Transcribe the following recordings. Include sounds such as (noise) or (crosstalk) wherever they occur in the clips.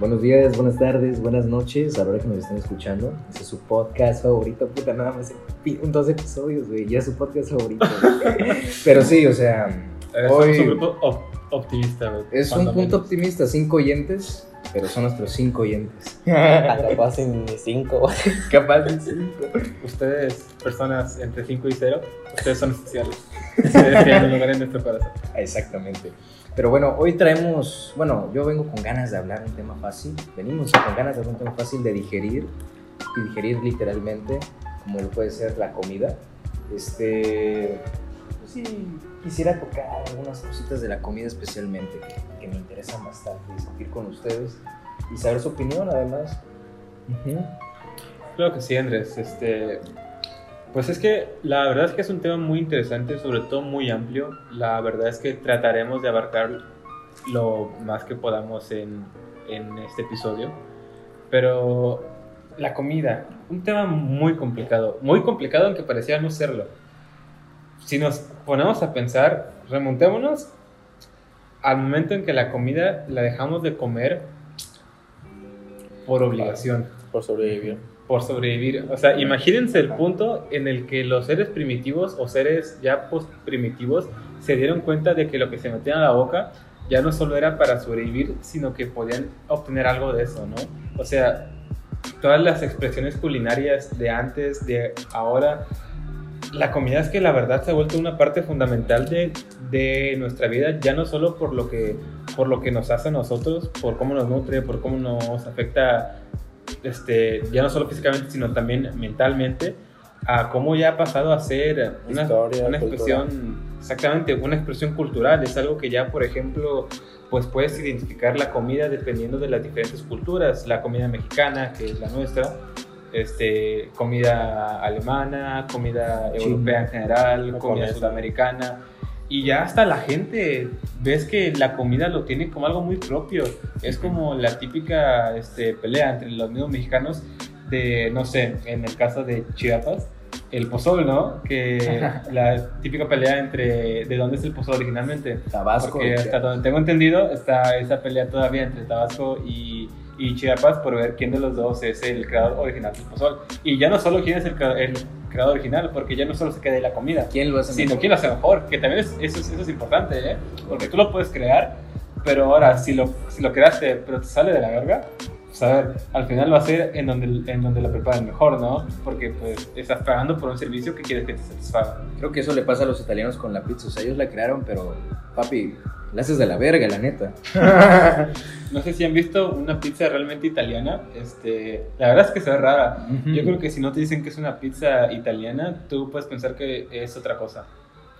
Buenos días, buenas tardes, buenas noches, a la hora que nos estén escuchando. Este es su podcast favorito, puta, nada más en dos episodios, güey, ya es su podcast favorito. (laughs) Pero sí, o sea, Eh, Hoy- un op- optimista, güey. es un punto menos. optimista, cinco oyentes, pero son nuestros cinco oyentes. (laughs) Capaz (laughs) en cinco. Capaz de cinco. Ustedes, personas entre 5 y 0, ustedes son especiales. Ustedes tienen un lugar en nuestro corazón. Exactamente. Pero bueno, hoy traemos, bueno, yo vengo con ganas de hablar un tema fácil. Venimos con ganas de hablar un tema fácil de digerir y digerir literalmente, como lo puede ser la comida. Este, pues sí, quisiera tocar algunas cositas de la comida especialmente que, me interesan bastante discutir con ustedes y saber su opinión además. Ujú. Claro que sí, Andrés. Este, pues es que la verdad es que es un tema muy interesante, sobre todo muy amplio. La verdad es que trataremos de abarcar lo más que podamos en, en este episodio. Pero la comida, un tema muy complicado, muy complicado aunque parecía no serlo. Si nos ponemos a pensar, remontémonos al momento en que la comida la dejamos de comer por obligación Por sobrevivir. Por sobrevivir. O sea, imagínense el punto en el que los seres primitivos o seres ya post primitivos se dieron cuenta de que lo que se metían a la boca ya no solo era para sobrevivir, sino que podían obtener algo de eso, ¿no? O sea, todas las expresiones culinarias de antes, de ahora, la comida es que la verdad se ha vuelto una parte fundamental de, de nuestra vida, ya no solo por lo, que, por lo que nos hace a nosotros, por cómo nos nutre, por cómo nos afecta este, ya no solo físicamente, sino también mentalmente, a cómo ya ha pasado a ser una, Historia, una cultura. expresión, exactamente, una expresión cultural. Es algo que ya, por ejemplo, pues puedes identificar la comida dependiendo de las diferentes culturas. La comida mexicana, que es la nuestra, este, comida alemana, comida europea en general, comida sudamericana. Y ya hasta la gente ves que la comida lo tiene como algo muy propio. Es como la típica este, pelea entre los mismos mexicanos de, no sé, en el caso de Chiapas, el pozol, ¿no? Que (laughs) la típica pelea entre de dónde es el pozol originalmente. Tabasco. Porque hasta donde tengo entendido está esa pelea todavía entre Tabasco y, y Chiapas por ver quién de los dos es el creador original del pozol. Y ya no solo quién es el, el creador original, porque ya no solo se queda ahí la comida, ¿Quién lo hace sino mejor? quién lo hace mejor, que también es, eso, es, eso es importante, ¿eh? Porque tú lo puedes crear, pero ahora si lo, si lo creaste, pero te sale de la verga, pues a ver, al final va a ser en donde, en donde lo preparen mejor, ¿no? Porque pues estás pagando por un servicio que quieres que te satisfaga. Creo que eso le pasa a los italianos con la pizza. O sea, ellos la crearon, pero papi, la haces de la verga, la neta. (laughs) No sé si han visto una pizza realmente italiana, este, la verdad es que se ve rara. Yo creo que si no te dicen que es una pizza italiana, tú puedes pensar que es otra cosa.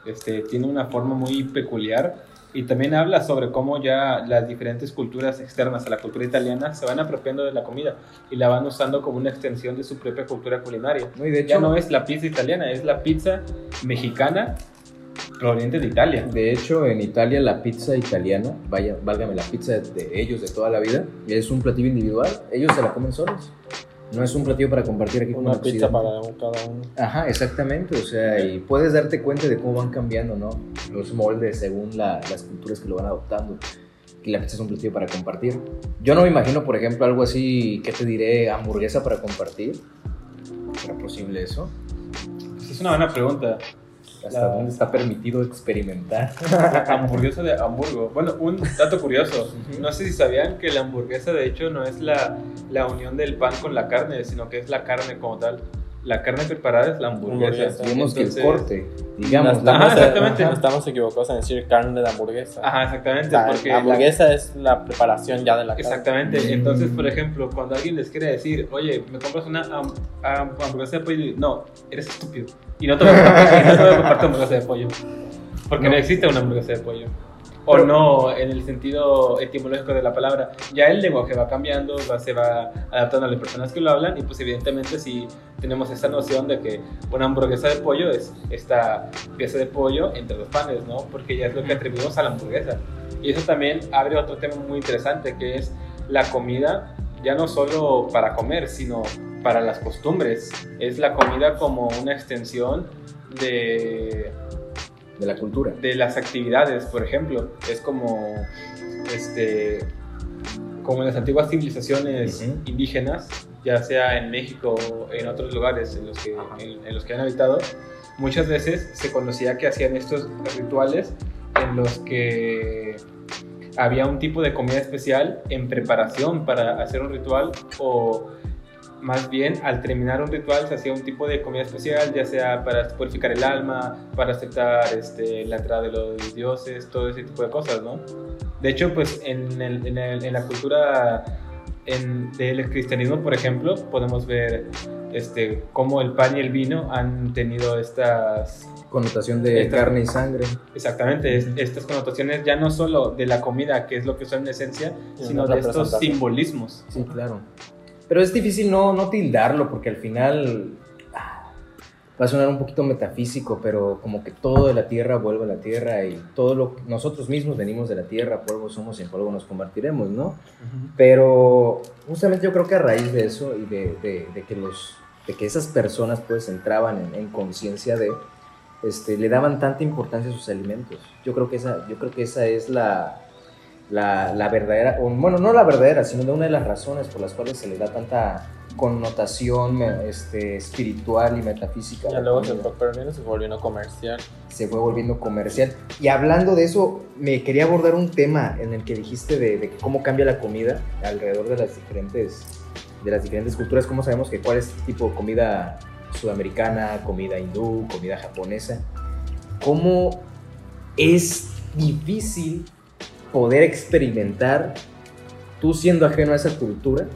Este, tiene una forma muy peculiar y también habla sobre cómo ya las diferentes culturas externas a la cultura italiana se van apropiando de la comida y la van usando como una extensión de su propia cultura culinaria. No, y de Ya hecho, no es la pizza italiana, es la pizza mexicana proveniente de Italia. de hecho, en Italia la pizza italiana, vaya, válgame, la pizza de ellos de toda la vida, es un platillo individual. Ellos se la comen solos. No es un platillo para compartir aquí con Una pizza para cada uno. Ajá, exactamente, o sea, y puedes darte cuenta de cómo van cambiando, ¿no? Los moldes según la- las culturas que lo van adoptando. Y la pizza es un platillo para compartir. Yo no me imagino, por ejemplo, algo así, ¿qué te diré? Hamburguesa para compartir. ¿Será posible eso? Pues es una buena pregunta. ¿Hasta dónde está permitido experimentar? (laughs) hamburguesa de Hamburgo. Bueno, un dato curioso. No sé si sabían que la hamburguesa de hecho no es la, la unión del pan con la carne, sino que es la carne como tal. La carne preparada es la hamburguesa. Hamburguesa. Digamos que el corte, digamos. No estamos, Ajá, exactamente. no estamos equivocados en decir carne de hamburguesa. Ajá, exactamente. La, porque la hamburguesa es la preparación ya de la carne. Exactamente. Mm. Entonces, por ejemplo, cuando alguien les quiere decir, oye, ¿me compras una ham- ham- hamburguesa de pollo? No, eres estúpido. Y no te voy a (laughs) comprar, no te voy a comprar tu hamburguesa de pollo. Porque no, No. existe una hamburguesa de pollo. O no en el sentido etimológico de la palabra. Ya el lenguaje va cambiando, va, se va adaptando a las personas que lo hablan y pues evidentemente si tenemos esta noción de que una hamburguesa de pollo es esta pieza de pollo entre los panes, ¿no? Porque ya es lo que atribuimos a la hamburguesa. Y eso también abre otro tema muy interesante que es la comida, ya no solo para comer, sino para las costumbres. Es la comida como una extensión de De la cultura. de las actividades, por ejemplo. Es como, este, como en las antiguas civilizaciones indígenas, ya sea en México o en otros lugares en los, que, en, en los que han habitado, muchas veces se conocía que hacían estos rituales en los que había un tipo de comida especial en preparación para hacer un ritual o más bien al terminar un ritual se hacía un tipo de comida especial, ya sea para purificar el alma, para aceptar este, la entrada de los dioses, todo ese tipo de cosas, ¿no? De hecho, pues en, el- en el- en la cultura en- del cristianismo, por ejemplo, podemos ver este, cómo el pan y el vino han tenido estas, Connotación de Esta- carne y sangre. exactamente, es- estas connotaciones ya no solo de la comida, que es lo que son en esencia, Sí, sino de estos simbolismos. Sí, claro. Pero es difícil no, no tildarlo porque al final ah, va a sonar un poquito metafísico, pero como que todo de la tierra vuelve a la tierra y todo lo nosotros mismos venimos de la tierra, polvo somos y en polvo nos convertiremos, ¿no? Pero justamente yo creo que a raíz de eso y de, de- de que los de que esas personas pues entraban en, en conciencia de este, le daban tanta importancia a sus alimentos. Yo creo que esa, yo creo que esa es la, la, la verdadera, o, bueno, no la verdadera, sino de una de las razones por las cuales se le da tanta connotación este, espiritual y metafísica. Ya luego se fue perdiendo se volvió no comercial. se fue volviendo comercial. Y hablando de eso, me quería abordar un tema en el que dijiste de, de cómo cambia la comida alrededor de las diferentes, de las diferentes culturas. ¿Cómo sabemos que cuál es tipo de comida sudamericana, comida hindú, comida japonesa? ¿Cómo es difícil poder experimentar, tú siendo ajeno a esa cultura,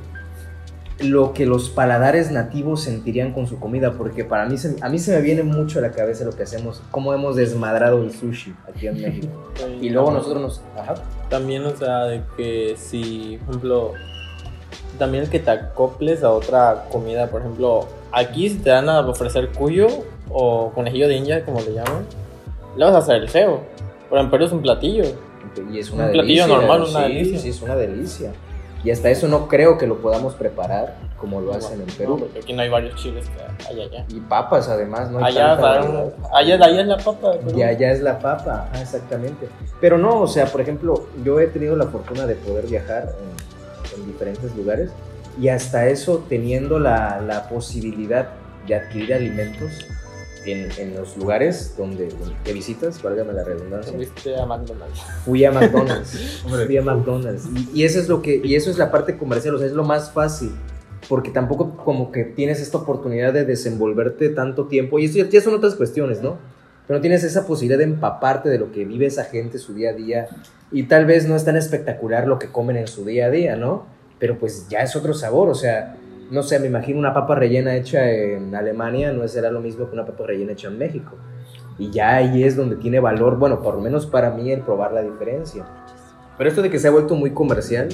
lo que los paladares nativos sentirían con su comida, porque para mí se, a mí se me viene mucho a la cabeza lo que hacemos, cómo hemos desmadrado el sushi aquí en México. Y luego nosotros nos... Ajá. También, o sea, de que si, por ejemplo, también el que te acoples a otra comida, por ejemplo, aquí si te dan a ofrecer cuyo o conejillo de India, como le llaman, le vas a hacer el feo. Pero en Perú es un platillo. Y es una Un platillo delicia. normal, una sí, delicia. Sí, es una delicia. Y hasta eso no creo que lo podamos preparar como lo hacen en No, Perú. porque aquí no hay varios chiles que hay allá. Y papas además, no hay Allá, para- allá, allá es la papa. Ya, ya es la papa, ajá, exactamente. Pero no, o sea, por ejemplo, yo he tenido la fortuna de poder viajar en, en diferentes lugares y hasta eso teniendo la, la posibilidad de adquirir alimentos en, en los lugares donde, que visitas, válgame la redundancia. Fuiste a McDonald's. Fui a McDonald's. (laughs) Hombre. fui a McDonald's. Y, y eso es lo que, y eso es la parte comercial, o sea, es lo más fácil. Porque tampoco como que tienes esta oportunidad de desenvolverte tanto tiempo. Y esto ya, ya son otras cuestiones, ¿no? Pero tienes esa posibilidad de empaparte de lo que vive esa gente su día a día. Y tal vez no es tan espectacular lo que comen en su día a día, ¿no? Pero pues ya es otro sabor, o sea, no sé, me imagino una papa rellena hecha en Alemania no será lo mismo que una papa rellena hecha en México. Y ya ahí es donde tiene valor, bueno, por lo menos para mí, el probar la diferencia. Pero esto de que se ha vuelto muy comercial,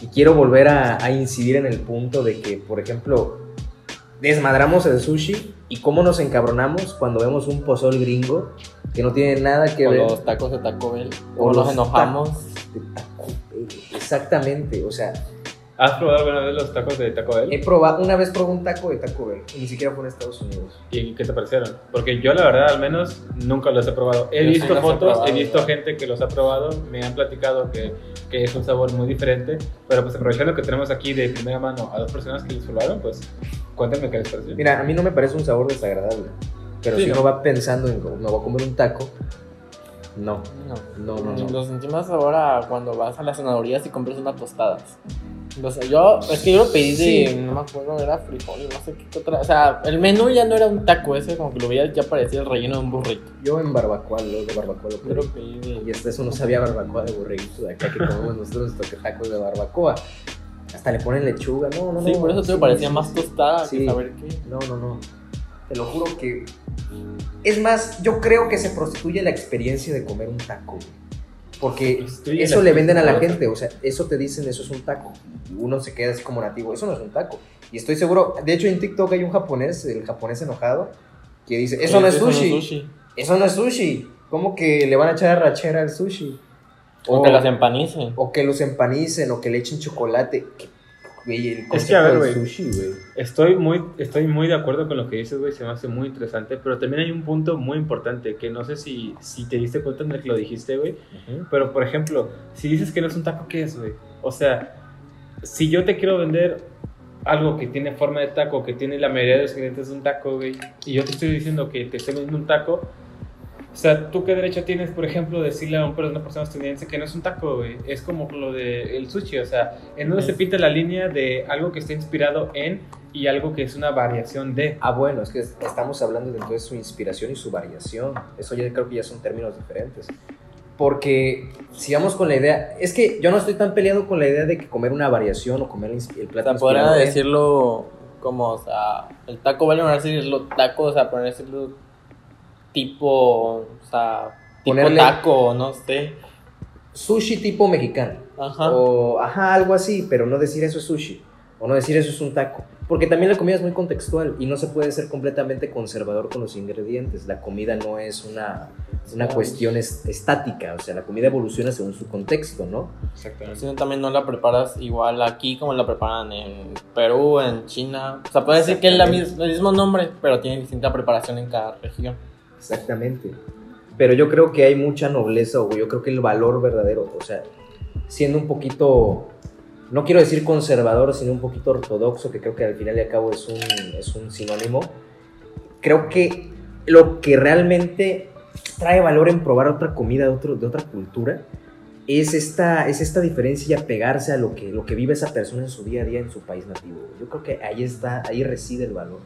y quiero volver a, a incidir en el punto de que, por ejemplo, desmadramos el sushi y cómo nos encabronamos cuando vemos un pozol gringo que no tiene nada que O ver los tacos de Taco Bell. O O los nos enojamos. de Taco Bell. Exactamente, o sea, ¿Has probado alguna vez los tacos de Taco Bell? he probado, una vez probé un taco de Taco Bell, y ni siquiera fue en Estados Unidos. ¿Y qué te parecieron? Porque yo la verdad al menos nunca los he probado. He Yo sí visto he fotos, probado, he visto ya. gente que los ha probado, me han platicado que, que es un sabor muy diferente, pero pues aprovechando que tenemos aquí de primera mano a dos personas que los probaron, pues cuéntame qué les pareció. Mira, a mí no me parece un sabor desagradable, pero Sí, si no. uno va pensando en, me voy a comer un taco, no, No. no, no, no. Lo sentí más ahora cuando vas a las senadorías y compras unas tostadas. O sea, yo, es que yo lo pedí de, Sí. no me acuerdo, era frijol, no sé qué otra. O sea, el menú ya no era un taco ese, como que lo veías, ya parecía el relleno de un burrito. Yo en barbacoa, de barbacoa lo Yo pedí. lo pedí de. Y hasta eso no sabía barbacoa de borreguito, de acá que comemos nosotros nuestros tacos de barbacoa. Hasta le ponen lechuga, no, no, no. Sí, por eso te sí, parecía sí, más sí. tostada Sí. que saber qué. No, no, no. Te lo juro que. Es más, yo creo que se prostituye la experiencia de comer un taco. Porque eso le venden a la gente. O sea, eso te dicen, eso es un taco. Y uno se queda así como nativo. Eso no es un taco. Y estoy seguro. De hecho, en TikTok hay un japonés, el japonés enojado, que dice: Eso no es sushi. Eso no es sushi. ¿Cómo que le van a echar arrachera al sushi? O que las empanicen. o que los empanicen, o que le echen chocolate. Güey, el Es que, a ver, güey. sushi, güey. Estoy muy, estoy muy de acuerdo con lo que dices, güey, se me hace muy interesante, pero también hay un punto muy importante que no sé si, si te diste cuenta en el que lo dijiste, güey, pero por ejemplo, si dices que no es un taco, ¿qué es, güey? O sea, si yo te quiero vender algo que tiene forma de taco, que tiene la mayoría de los ingredientes de un taco, güey, y yo te estoy diciendo que te estoy vendiendo un taco, o sea, ¿tú qué derecho tienes, por ejemplo, decirle a un- una persona estadounidense que no es un taco, güey? Es como lo del sushi, o sea, en donde se pinta la línea de algo que está inspirado en y algo que es una variación de. Ah, bueno, es que estamos hablando de entonces su inspiración y su variación. Eso ya creo que ya son términos diferentes. Porque si vamos con la idea, es que yo no estoy tan peleado con la idea de que comer una variación o comer el, el O plato sea, podrían inspirado en- decirlo como, o sea, el taco vale a decirlo taco, o sea, poner decirlo tipo, o sea, tipo Ponerle- taco, no sé. sushi tipo mexicano. Ajá. O, ajá, algo así, pero no decir eso es sushi. O no decir eso es un taco. Porque también la comida es muy contextual y no se puede ser completamente conservador con los ingredientes. La comida no es una, una Sí. cuestión es- estática. O sea, la comida evoluciona según su contexto, ¿no? Exactamente. Si no, también no la preparas igual aquí como la preparan en Perú, en China. O sea, puede decir que es la el mismo nombre, pero tiene distinta preparación en cada región. Exactamente. Pero yo creo que hay mucha nobleza, o yo creo que el valor verdadero, o sea, siendo un poquito, no quiero decir conservador, sino un poquito ortodoxo, que creo que al final y al cabo es un, es un sinónimo, creo que lo que realmente trae valor en probar otra comida de, otro, de otra cultura es esta, es esta diferencia y apegarse a lo que, lo que vive esa persona en su día a día en su país nativo. Yo creo que ahí está, ahí reside el valor.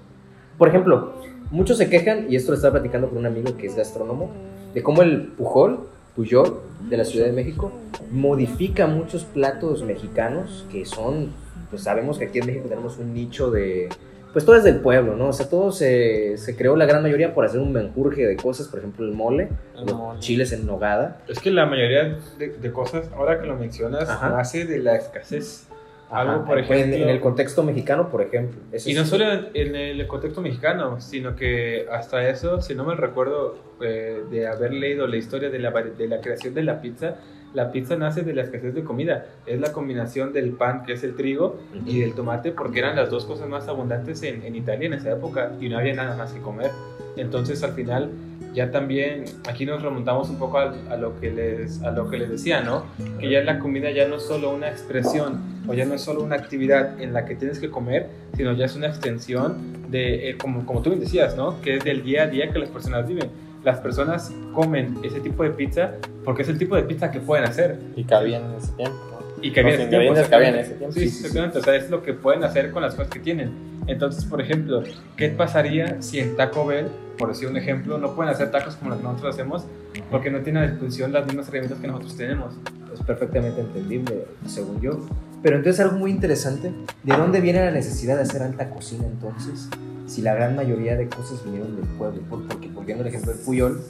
Por ejemplo, muchos se quejan, y esto lo estaba platicando con un amigo que es gastrónomo, de cómo el Pujol, Pujol, de la Ciudad de México, modifica muchos platos mexicanos que son, pues sabemos que aquí en México tenemos un nicho de, pues todo es del pueblo, ¿no? O sea, todo se, se creó la gran mayoría por hacer un menjurje de cosas, por ejemplo, el mole, El los mole. chiles en nogada. Es que la mayoría de, de cosas, ahora que lo mencionas, Ajá. nace de la escasez. Algo, por en- ejemplo- En, el contexto mexicano, por ejemplo. Eso Y no sí. solo en, en el contexto mexicano, sino que hasta eso, si no me recuerdo eh, de haber leído la historia de la, de la creación de la pizza, la pizza nace de la escasez de comida. Es la combinación del pan, que es el trigo, y del tomate, porque eran las dos cosas más abundantes en, en Italia en esa época y no había nada más que comer. Entonces al final ya también aquí nos remontamos un poco a, a lo que les a lo que les decía, ¿no? Que ya la comida ya no es solo una expresión o ya no es solo una actividad en la que tienes que comer, sino ya es una extensión de eh, como como tú bien decías, ¿no? Que es del día a día que las personas viven. Las personas comen ese tipo de pizza porque es el tipo de pizza que pueden hacer Y cabían en ese tiempo. y ese tiempo, había en ese tiempo. Sí, Sí, sí, sí. exactamente. O sea, es lo que pueden hacer con las cosas que tienen. Entonces, por ejemplo, ¿qué pasaría si en Taco Bell, por decir un ejemplo, no pueden hacer tacos como los que nosotros hacemos porque no tienen a disposición las mismas herramientas que nosotros tenemos? Es perfectamente entendible, según yo. Pero entonces algo muy interesante, ¿de dónde viene la necesidad de hacer alta cocina entonces? Si la gran mayoría de cosas vinieron del pueblo. Por- Porque, volviendo al ejemplo del Puyol,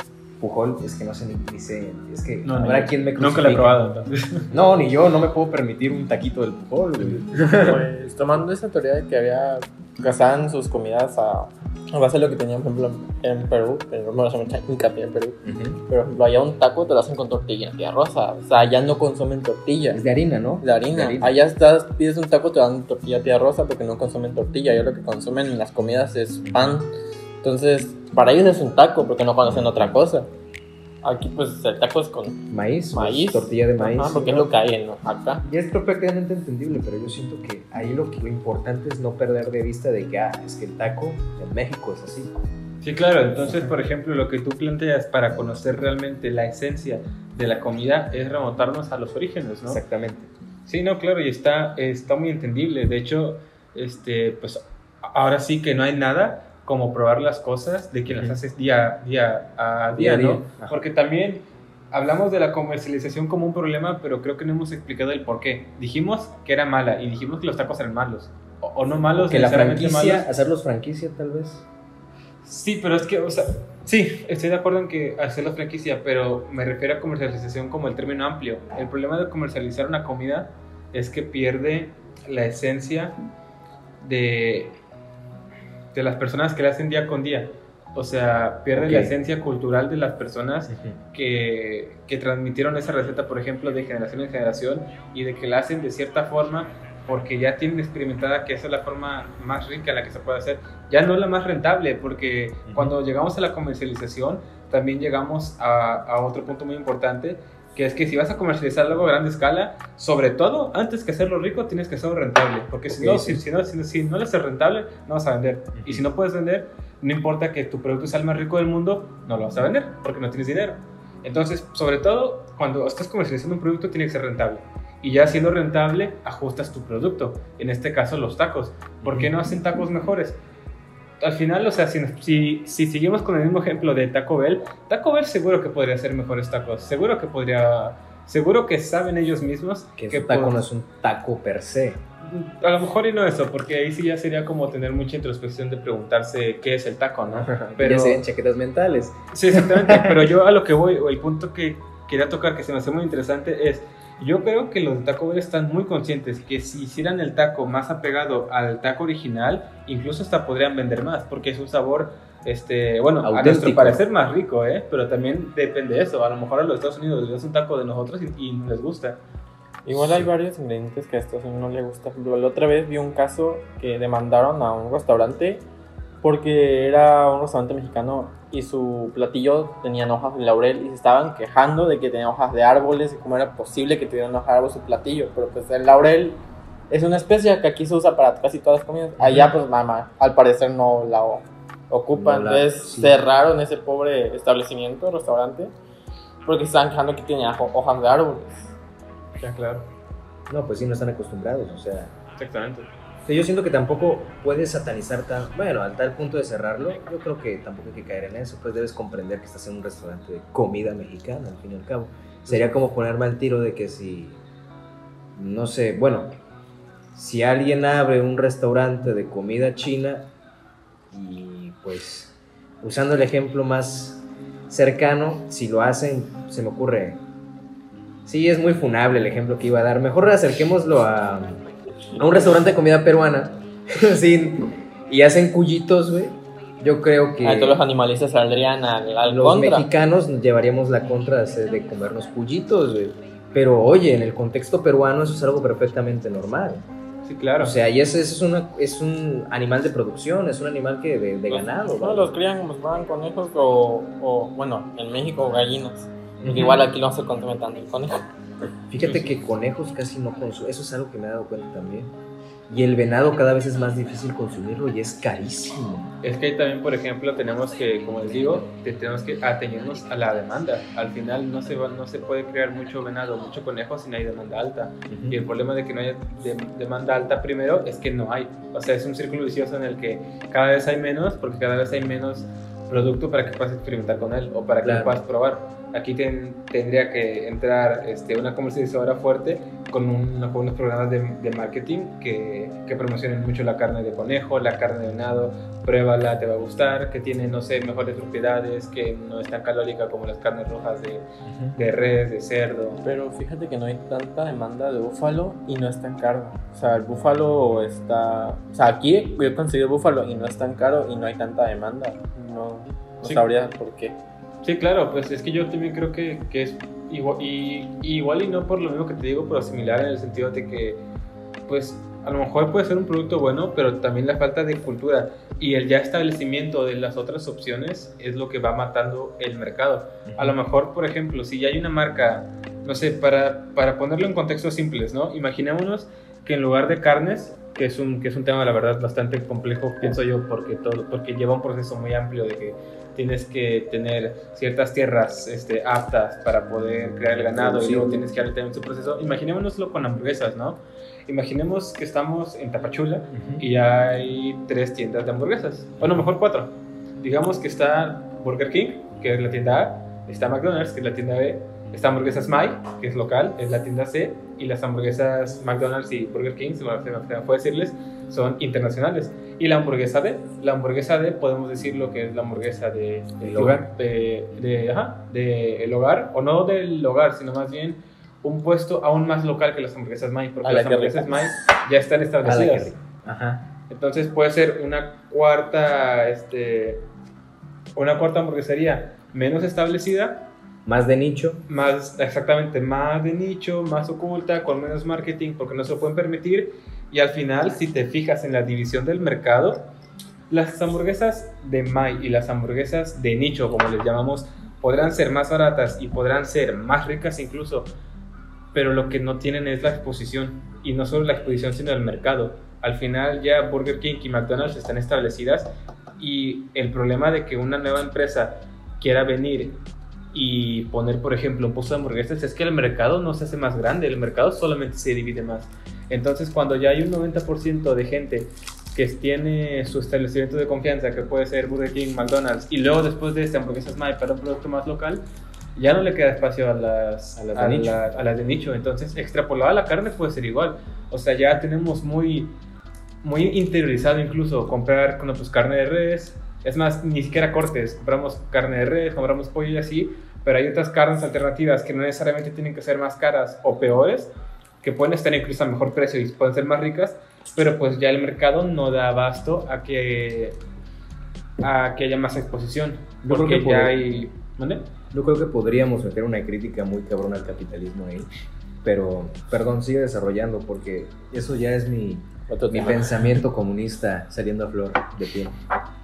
Pujol, es que no sé ni, ni sé, es que No, habrá ni- quien me Nunca lo he crucifique. probado, entonces. No, ni yo, no me puedo permitir un taquito del Pujol, güey. Pues tomando esa teoría de que había cazaban sus comidas a, a base de lo que tenían, por ejemplo, en Perú, pero no hacen mucha hincapié en Perú, pero por ejemplo, allá un taco te lo hacen con tortilla, tía rosa, o sea, allá no consumen tortilla. Es de harina, ¿no? De harina. De harina. Allá estás, pides un taco, te dan tortilla tía rosa porque no consumen tortilla. Allá lo que consumen en las comidas es pan. Entonces, para ellos es un taco porque no conocen otra cosa. Aquí, pues, el taco es con Maíz, maíz. tortilla de maíz. Ajá, porque es lo que hay en acá. Y es perfectamente entendible, pero yo siento que ahí lo, que, lo importante es no perder de vista de que, ah, es que el taco en México es así. Sí, claro. Entonces, por ejemplo, lo que tú planteas para conocer realmente la esencia de la comida es remontarnos a los orígenes, ¿no? Exactamente. Sí, no, claro, y está, está muy entendible. De hecho, este, pues ahora sí que no hay nada como probar las cosas de quien las haces día, día a Día a día, ¿no? día. Porque también hablamos de la comercialización como un problema, pero creo que no hemos explicado el por qué. Dijimos que era mala y dijimos que los tacos eran malos. O, o no malos, que la franquicia, malos. hacerlos franquicia tal vez. Sí, pero es que, o sea, sí, estoy de acuerdo en que hacer la franquicia, pero me refiero a comercialización como el término amplio. El problema de comercializar una comida es que pierde la esencia de, de las personas que la hacen día con día. O sea, pierde la Ok. esencia cultural de las personas que, que transmitieron esa receta, por ejemplo, de generación en generación y de que la hacen de cierta forma porque ya tienen experimentada que esa es la forma más rica en la que se puede hacer. Ya no la más rentable, porque Ujú. cuando llegamos a la comercialización, también llegamos a, a otro punto muy importante, que es que si vas a comercializar algo a gran escala, sobre todo, antes que hacerlo rico, tienes que hacerlo rentable, porque si, no, sí. si, si no, si, si no lo haces rentable, no vas a vender. Y si no puedes vender, no importa que tu producto sea el más rico del mundo, no lo vas a vender, porque no tienes dinero. Entonces, sobre todo, cuando estás comercializando un producto, tiene que ser rentable. Y ya siendo rentable, ajustas tu producto. En este caso, los tacos. ¿Por qué no hacen tacos mejores? Al final, o sea, si, si, si seguimos con el mismo ejemplo de Taco Bell, Taco Bell seguro que podría hacer mejores tacos. Seguro que podría... Seguro que saben ellos mismos Que que taco pod- no es un taco per se. a lo mejor y no eso, porque ahí sí ya sería como tener mucha introspección de preguntarse qué es el taco, ¿no? (laughs) Pero ya serían chaquetas mentales. Sí, exactamente. pero yo a lo que voy, o el punto que quería tocar que se me hace muy interesante es, yo creo que los de Taco Bell están muy conscientes que si hicieran el taco más apegado al taco original, incluso hasta podrían vender más, porque es un sabor, este, bueno, a nuestro Auténtico. parecer más rico, ¿eh? Pero también depende de eso. A lo mejor a los Estados Unidos les gusta un taco de nosotros y, y no les gusta. Igual hay varios ingredientes que a estos no le gusta. La otra vez vi un caso que demandaron a un restaurante porque era un restaurante mexicano y su platillo tenía hojas de laurel y se estaban quejando de que tenía hojas de árboles y cómo era posible que tuviera hojas de árbol su platillo. Pero pues el laurel es una especie que aquí se usa para casi todas las comidas. Allá pues mamá, al parecer no la ocupan. No la- Entonces sí. cerraron ese pobre establecimiento, restaurante, porque se estaban quejando que tenía ho- hojas de árboles. Ya, claro. No, pues sí, no están acostumbrados. O sea, Exactamente. Yo siento que tampoco puedes satanizar tan, bueno, al tal punto de cerrarlo, yo creo que tampoco hay que caer en eso, pues debes comprender que estás en un restaurante de comida mexicana, al fin y al cabo. Sería como ponerme al tiro de que si, no sé, bueno, si alguien abre un restaurante de comida china y pues usando el ejemplo más cercano, si lo hacen, se me ocurre, sí, es muy funable el ejemplo que iba a dar, mejor acerquémoslo a a un restaurante de comida peruana (laughs) sí, y hacen cullitos, güey, yo creo que Ahí todos los animalistas saldrían al, al los contra. mexicanos llevaríamos la contra de, de comernos cullitos, güey. Pero oye, en el contexto peruano eso es algo perfectamente normal. Sí, claro. O sea, y ese, ese es, una, es un animal de producción, es un animal que de, de Los- ganado. No, vaya. los crían como si fueran conejos o, o, bueno, en México gallinas. Igual aquí no se consume tanto el conejo. Fíjate que conejos casi no consumen, eso es algo que me he dado cuenta también. Y el venado cada vez es más difícil consumirlo y es carísimo. Es que ahí también, por ejemplo, tenemos que, como les digo, te- tenemos que atenernos a la demanda. Al final no se, va, no se puede crear mucho venado, mucho conejo si no hay demanda alta. Y el problema de que no haya de- demanda alta primero es que no hay. O sea, es un círculo vicioso en el que cada vez hay menos porque cada vez hay menos producto para que puedas experimentar con él o para que Claro. lo puedas probar. Aquí ten- tendría que entrar este, una comercializadora fuerte con, un- con unos programas de, de marketing que, que promocionen mucho la carne de conejo, la carne de venado, pruébala, te va a gustar, que tiene, no sé, mejores propiedades, que no es tan calórica como las carnes rojas de, de res, de cerdo. Pero fíjate que no hay tanta demanda de búfalo y no es tan caro. O sea, el búfalo está... O sea, aquí yo he conseguido búfalo y no es tan caro y no hay tanta demanda. No, no Sí. sabría por qué. Sí, claro, pues es que yo también creo que, que es igual y, igual y no por lo mismo que te digo, pero similar en el sentido de que, pues a lo mejor puede ser un producto bueno, pero también la falta de cultura y el ya establecimiento de las otras opciones es lo que va matando el mercado. A lo mejor, por ejemplo, si ya hay una marca, no sé, para, para ponerlo en contextos simples, ¿no? Imaginémonos que en lugar de carnes, que es un, que es un tema, la verdad, bastante complejo, pienso yo, porque, todo, porque lleva un proceso muy amplio de que tienes que tener ciertas tierras este, aptas para poder crear el ganado y luego tienes que también su proceso. Imaginémonoslo con hamburguesas, ¿no? Imaginemos que estamos en Tapachula y hay tres tiendas de hamburguesas, o no, mejor cuatro. Digamos que está Burger King, que es la tienda A, está McDonald's, que es la tienda B, está Hamburguesas Mike, que es local, es la tienda C, y las hamburguesas McDonald's y Burger King, se me me fue decirles, son internacionales. Y la hamburguesa D, la hamburguesa D podemos decir lo que es la hamburguesa de, Del hogar. de, de, ajá, de el hogar, o no del hogar, sino más bien un puesto aún más local que las hamburguesas Mike, porque las hamburguesas. Mike ya están establecidas. Ajá. Entonces puede ser una cuarta, este, una cuarta hamburguesería menos establecida, Más de nicho. más exactamente más de nicho, más oculta, con menos marketing, porque no se lo pueden permitir. Y al final, si te fijas en la división del mercado, las hamburguesas de May y las hamburguesas de nicho, como les llamamos, podrán ser más baratas y podrán ser más ricas incluso, pero lo que no tienen es la exposición, y no solo la exposición, sino el mercado. Al final ya Burger King y McDonald's están establecidas y el problema de que una nueva empresa quiera venir y poner, por ejemplo, de hamburguesas es que el mercado no se hace más grande, el mercado solamente se divide más. Entonces, cuando ya hay un 90% de gente que tiene su establecimiento de confianza, que puede ser Burger King, McDonald's, y luego después de este hamburguesas más para un producto más local, ya no le queda espacio a las, A las de nicho. a las de nicho. Entonces, extrapolado a la carne puede ser igual. O sea, ya tenemos muy, muy interiorizado incluso comprar bueno, pues, carne de res. Es más, ni siquiera cortes. Compramos carne de res, compramos pollo y así. Pero hay otras carnes alternativas que no necesariamente tienen que ser más caras o peores, que pueden estar incluso a mejor precio y pueden ser más ricas. Pero pues ya el mercado no da abasto a que, a que haya más exposición. Yo creo Porque que por- ya hay... ¿Mande? Yo creo que podríamos meter una crítica muy cabrona al capitalismo ahí. Pero, perdón, sigue desarrollando porque eso ya es mi, Otro mi pensamiento comunista saliendo a flor de pie.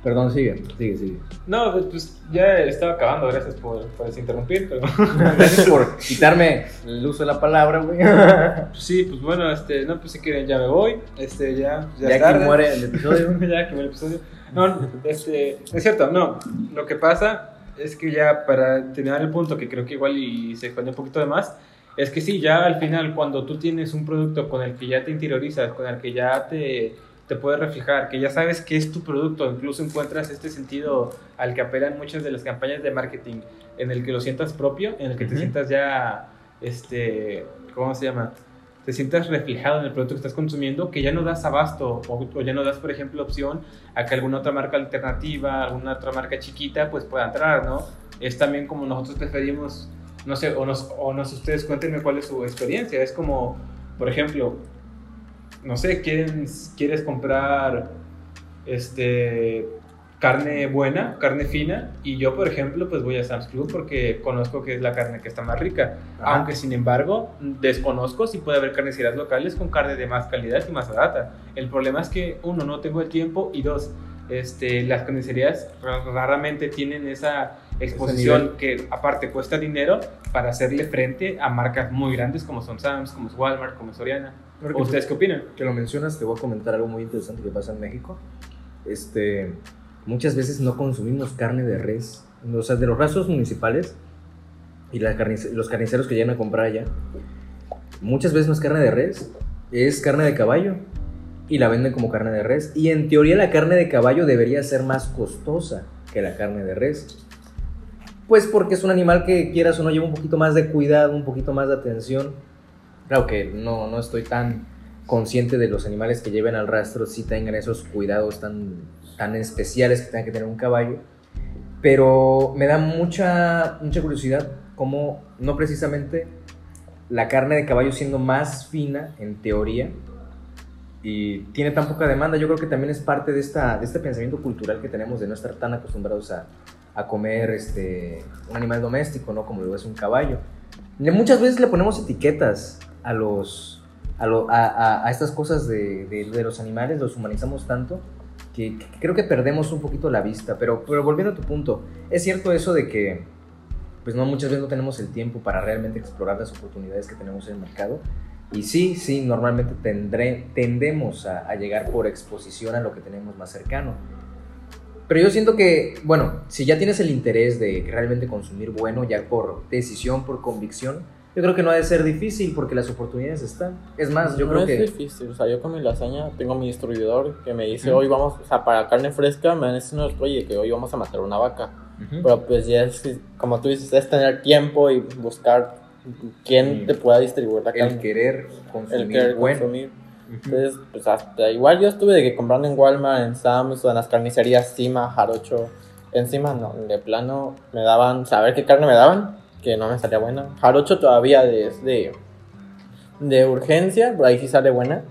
Perdón, sigue, sigue, sigue. No, pues ya estaba acabando, gracias por, por desinterrumpir, pero... (laughs) Gracias por quitarme el uso de la palabra, güey. Pues (laughs) sí, pues bueno, este, no, pues si quieren ya me voy, este, ya, ya, Ya que muere el episodio. (laughs) ya que muere el episodio. No, este, es cierto, no, lo que pasa es que ya para terminar el punto, que creo que igual y se expandió un poquito de más, es que sí, ya al final cuando tú tienes un producto con el que ya te interiorizas, con el que ya te, te puedes reflejar, que ya sabes que es tu producto, incluso encuentras este sentido al que apelan muchas de las campañas de marketing, en el que lo sientas propio, en el que te Ujú. sientas ya, este, ¿cómo se llama? Te sientas reflejado en el producto que estás consumiendo, que ya no das abasto o, o ya no das, por ejemplo, opción a que alguna otra marca alternativa, alguna otra marca chiquita, pues pueda entrar, ¿no? Es también como nosotros preferimos, no sé, o, nos, o no sé, ustedes cuéntenme cuál es su experiencia. Es como, por ejemplo, no sé, quieren, quieres comprar este, carne buena, carne fina, y yo, por ejemplo, pues voy a Sam's Club porque conozco que es la carne que está más rica. Ajá. Aunque, sin embargo, desconozco si puede haber carnicerías locales con carne de más calidad y más barata. El problema es que, uno, no tengo el tiempo, y dos, este, las carnicerías ra- raramente tienen esa exposición que aparte cuesta dinero para hacerle frente a marcas muy grandes como son Sam's, como es Walmart, como es Soriana. Creo ¿O que ¿Ustedes qué opinan? que lo mencionas, te voy a comentar algo muy interesante que pasa en México. Este, muchas veces no consumimos carne de res, o sea, de los rastros municipales y carnice- los carniceros que llegan a comprar allá. Muchas veces no es carne de res, es carne de caballo y la venden como carne de res. Y en teoría la carne de caballo debería ser más costosa que la carne de res. Pues porque es un animal que quieras o no lleva un poquito más de cuidado, un poquito más de atención. Claro que no, no estoy tan consciente de los animales que lleven al rastro, si tengan esos cuidados tan, tan especiales que tenga que tener un caballo. Pero me da mucha, mucha curiosidad cómo no precisamente la carne de caballo siendo más fina en teoría y tiene tan poca demanda, yo creo que también es parte de, esta, de este pensamiento cultural que tenemos de no estar tan acostumbrados a, a comer este, un animal doméstico, ¿no? Como lo es un caballo. Muchas veces le ponemos etiquetas a los a, lo- a- a- estas cosas de, de- los animales, los humanizamos tanto que, creo que perdemos un poquito la vista. Pero, pero volviendo a tu punto, es cierto eso de que pues no muchas veces no tenemos el tiempo para realmente explorar las oportunidades que tenemos en el mercado. Y sí, sí, normalmente tendré, tendemos a llegar por exposición a lo que tenemos más cercano. Pero yo siento que, bueno, si ya tienes el interés de realmente consumir bueno, ya por decisión, por convicción, yo creo que no ha de ser difícil porque las oportunidades están. Es más, yo no creo es que... difícil, o sea, yo con mi lasaña tengo mi distribuidor que me dice, Ujú. hoy vamos, o sea, para carne fresca me dicen, oye, que hoy vamos a matar una vaca. Ujú. Pero pues ya es, como tú dices, es tener tiempo y buscar quién te pueda distribuir la el carne. querer consumir el querer bueno. consumir. Entonces, pues hasta igual yo estuve de que comprando en Walmart, en Sam's o en las carnicerías Cima, Jarocho. Encima, no, de plano me daban, saber qué carne me daban, que no me salía buena. Jarocho todavía es de, de urgencia, pero ahí sí sale buena.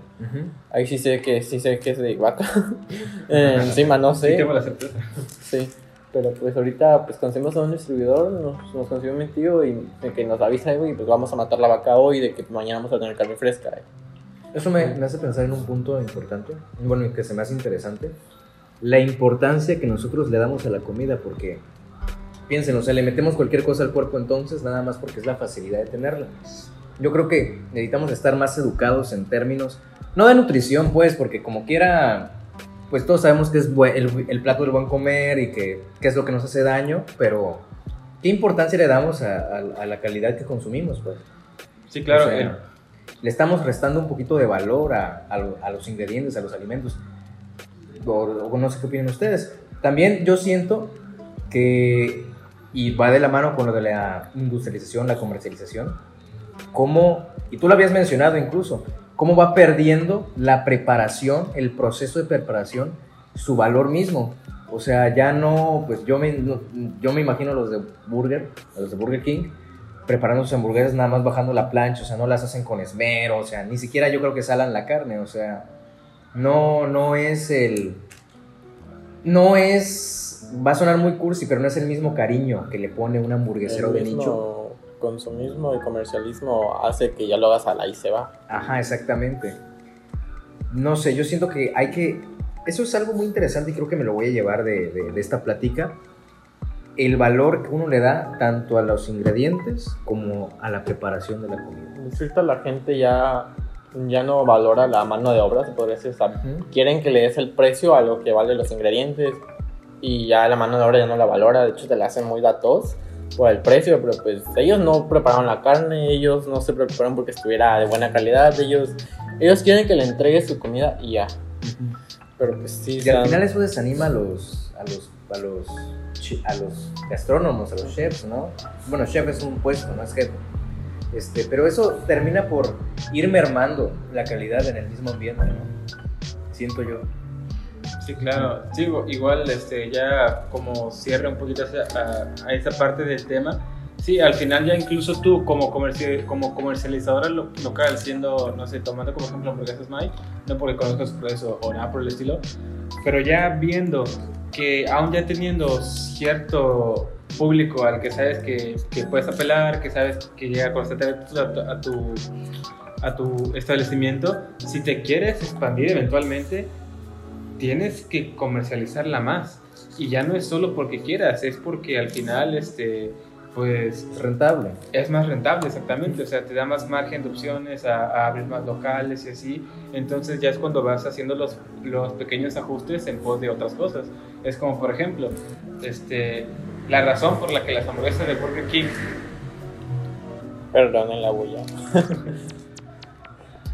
Ahí sí sé que sí sé que es de vaca. (laughs) Encima no Sí, sé. tengo la certeza. Sí, pero pues ahorita pues conseguimos a un distribuidor, nos, nos consiguió mi tío y de que nos avisa, güey, pues vamos a matar la vaca hoy, de que mañana vamos a tener carne fresca. eh. Eso me, me hace pensar en un punto importante, bueno, que se me hace interesante, la importancia que nosotros le damos a la comida, porque Piensen, o sea, le metemos cualquier cosa al cuerpo entonces, nada más porque es la facilidad de tenerla. Yo creo que necesitamos estar más educados en términos, no de nutrición, pues, porque como quiera, pues todos sabemos que es el, el plato del buen comer y que, que es lo que nos hace daño, pero ¿qué importancia le damos a, a- a la calidad que consumimos, pues? Sí, claro. O sea, le estamos restando un poquito de valor a, a a los ingredientes, a los alimentos. O, o no sé qué opinan ustedes. También yo siento que, y va de la mano con lo de la industrialización, la comercialización, cómo, y tú lo habías mencionado incluso, cómo va perdiendo la preparación, el proceso de preparación, su valor mismo. O sea, ya no, pues yo me, yo me imagino los de Burger, los de Burger King, preparando sus hamburguesas nada más bajando la plancha, o sea, no las hacen con esmero, o sea, ni siquiera yo creo que salan la carne, o sea, no, no es el, no es, va a sonar muy cursi, pero no es el mismo cariño que le pone un hamburguesero El de mismo nicho. consumismo y comercialismo hace que ya lo hagas a la y se va. Ajá, exactamente. No sé, yo siento que hay que, eso es algo muy interesante y creo que me lo voy a llevar de, de- de esta plática. El valor que uno le da tanto a los ingredientes como a la preparación de la comida. Ahorita la gente ya, ya no valora la mano de obra, se podría decir. quieren que le des el precio a lo que valen los ingredientes y ya la mano de obra ya no la valora, de hecho te la hacen muy datos por el precio, pero pues ellos no prepararon la carne, ellos no se preocuparon porque estuviera de buena calidad, ellos, ellos quieren que le entregues su comida y ya, pero pues sí, Y al final eso desanima a los, a los, a los, a los gastrónomos, a los chefs, ¿no? Bueno, chef es un puesto, no es jefe. Este, pero eso termina por ir mermando la calidad en el mismo ambiente, ¿no? Siento yo. Sí, claro. Sí, igual este, ya como cierra un poquito a, a esa parte del tema. Sí, al final ya incluso tú como, comerci como comercializadora lo- local, siendo, no sé, tomando como ejemplo hamburguesas Mike, no porque conozcas su o nada por el estilo, pero ya viendo que aún ya teniendo cierto público al que sabes que, que puedes apelar, que sabes que llega constantemente a tu, a tu, a tu establecimiento, si te quieres expandir eventualmente, tienes que comercializarla más. Y ya no es solo porque quieras, es porque al final, este, pues, Rentable. es más rentable, exactamente. O sea, te da más margen de opciones a, a abrir más locales y así. Entonces ya es cuando vas haciendo los, los pequeños ajustes en pos de otras cosas. Es como, por ejemplo, este, la razón por la que las hamburguesas de Burger King, Perdón en la bulla. (laughs)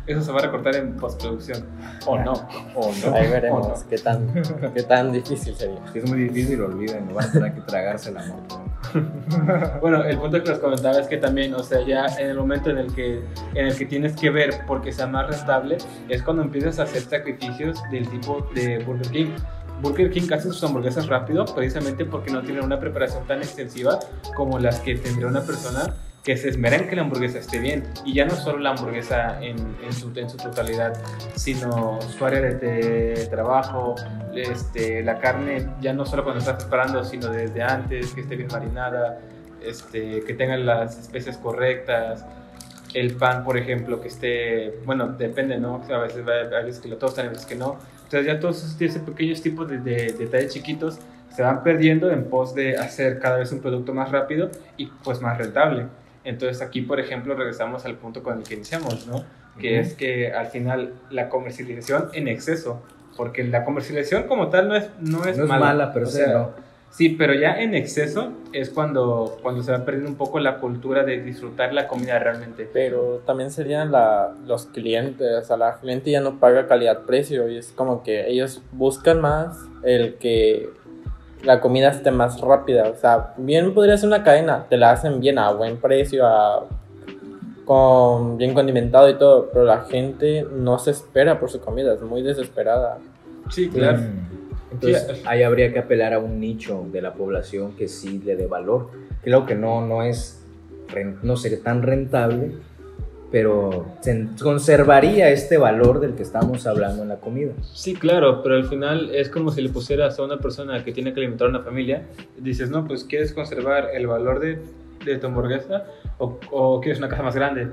eso se va a recortar en postproducción. O no. O no. Ahí ¿O veremos no? qué, tan, qué tan difícil sería. Es muy difícil, olviden, van a tener que tragarse la moto. (laughs) Bueno, el punto que les comentaba es que también, o sea, ya en el momento en el que, en el que tienes que ver porque sea más rentable, es cuando empiezas a hacer sacrificios del tipo de Burger King. Burger King hace sus hamburguesas rápido precisamente porque no tienen una preparación tan extensiva como las que tendría una persona que se esmera en que la hamburguesa esté bien. Y ya no solo la hamburguesa en, en su, en su totalidad, sino su área de, de trabajo, este, la carne, ya no solo cuando estás preparando, sino desde antes, que esté bien marinada, este, que tengan las especias correctas. El pan, por ejemplo, que esté, bueno, depende, ¿no? A veces, a veces que lo tostan, a veces que no. Entonces ya todos esos, esos pequeños tipos de, de detalles chiquitos se van perdiendo en pos de hacer cada vez un producto más rápido y pues más rentable. Entonces aquí, por ejemplo, regresamos al punto con el que iniciamos, ¿no? Que es que al final la comercialización en exceso, porque la comercialización como tal no es, no es, No es mala, pero o sí, sea, no. Sí, pero ya en exceso es cuando, cuando se va perdiendo un poco la cultura de disfrutar la comida realmente. Pero también serían la, los clientes, o sea, la cliente ya no paga calidad-precio y es como que ellos buscan más el que la comida esté más rápida. O sea, bien podría ser una cadena, te la hacen bien a buen precio, a, con bien condimentado y todo, pero la gente no se espera por su comida, es muy desesperada. Sí, claro. Mm. Entonces Sí, ahí habría que apelar a un nicho de la población que sí le dé valor. Creo que no, no es, no sería tan rentable, pero se conservaría este valor del que estamos hablando en la comida. Sí, claro, pero al final es como si le pusieras a una persona que tiene que alimentar a una familia, dices, no, pues quieres conservar el valor de de tu hamburguesa o, o quieres una casa más grande.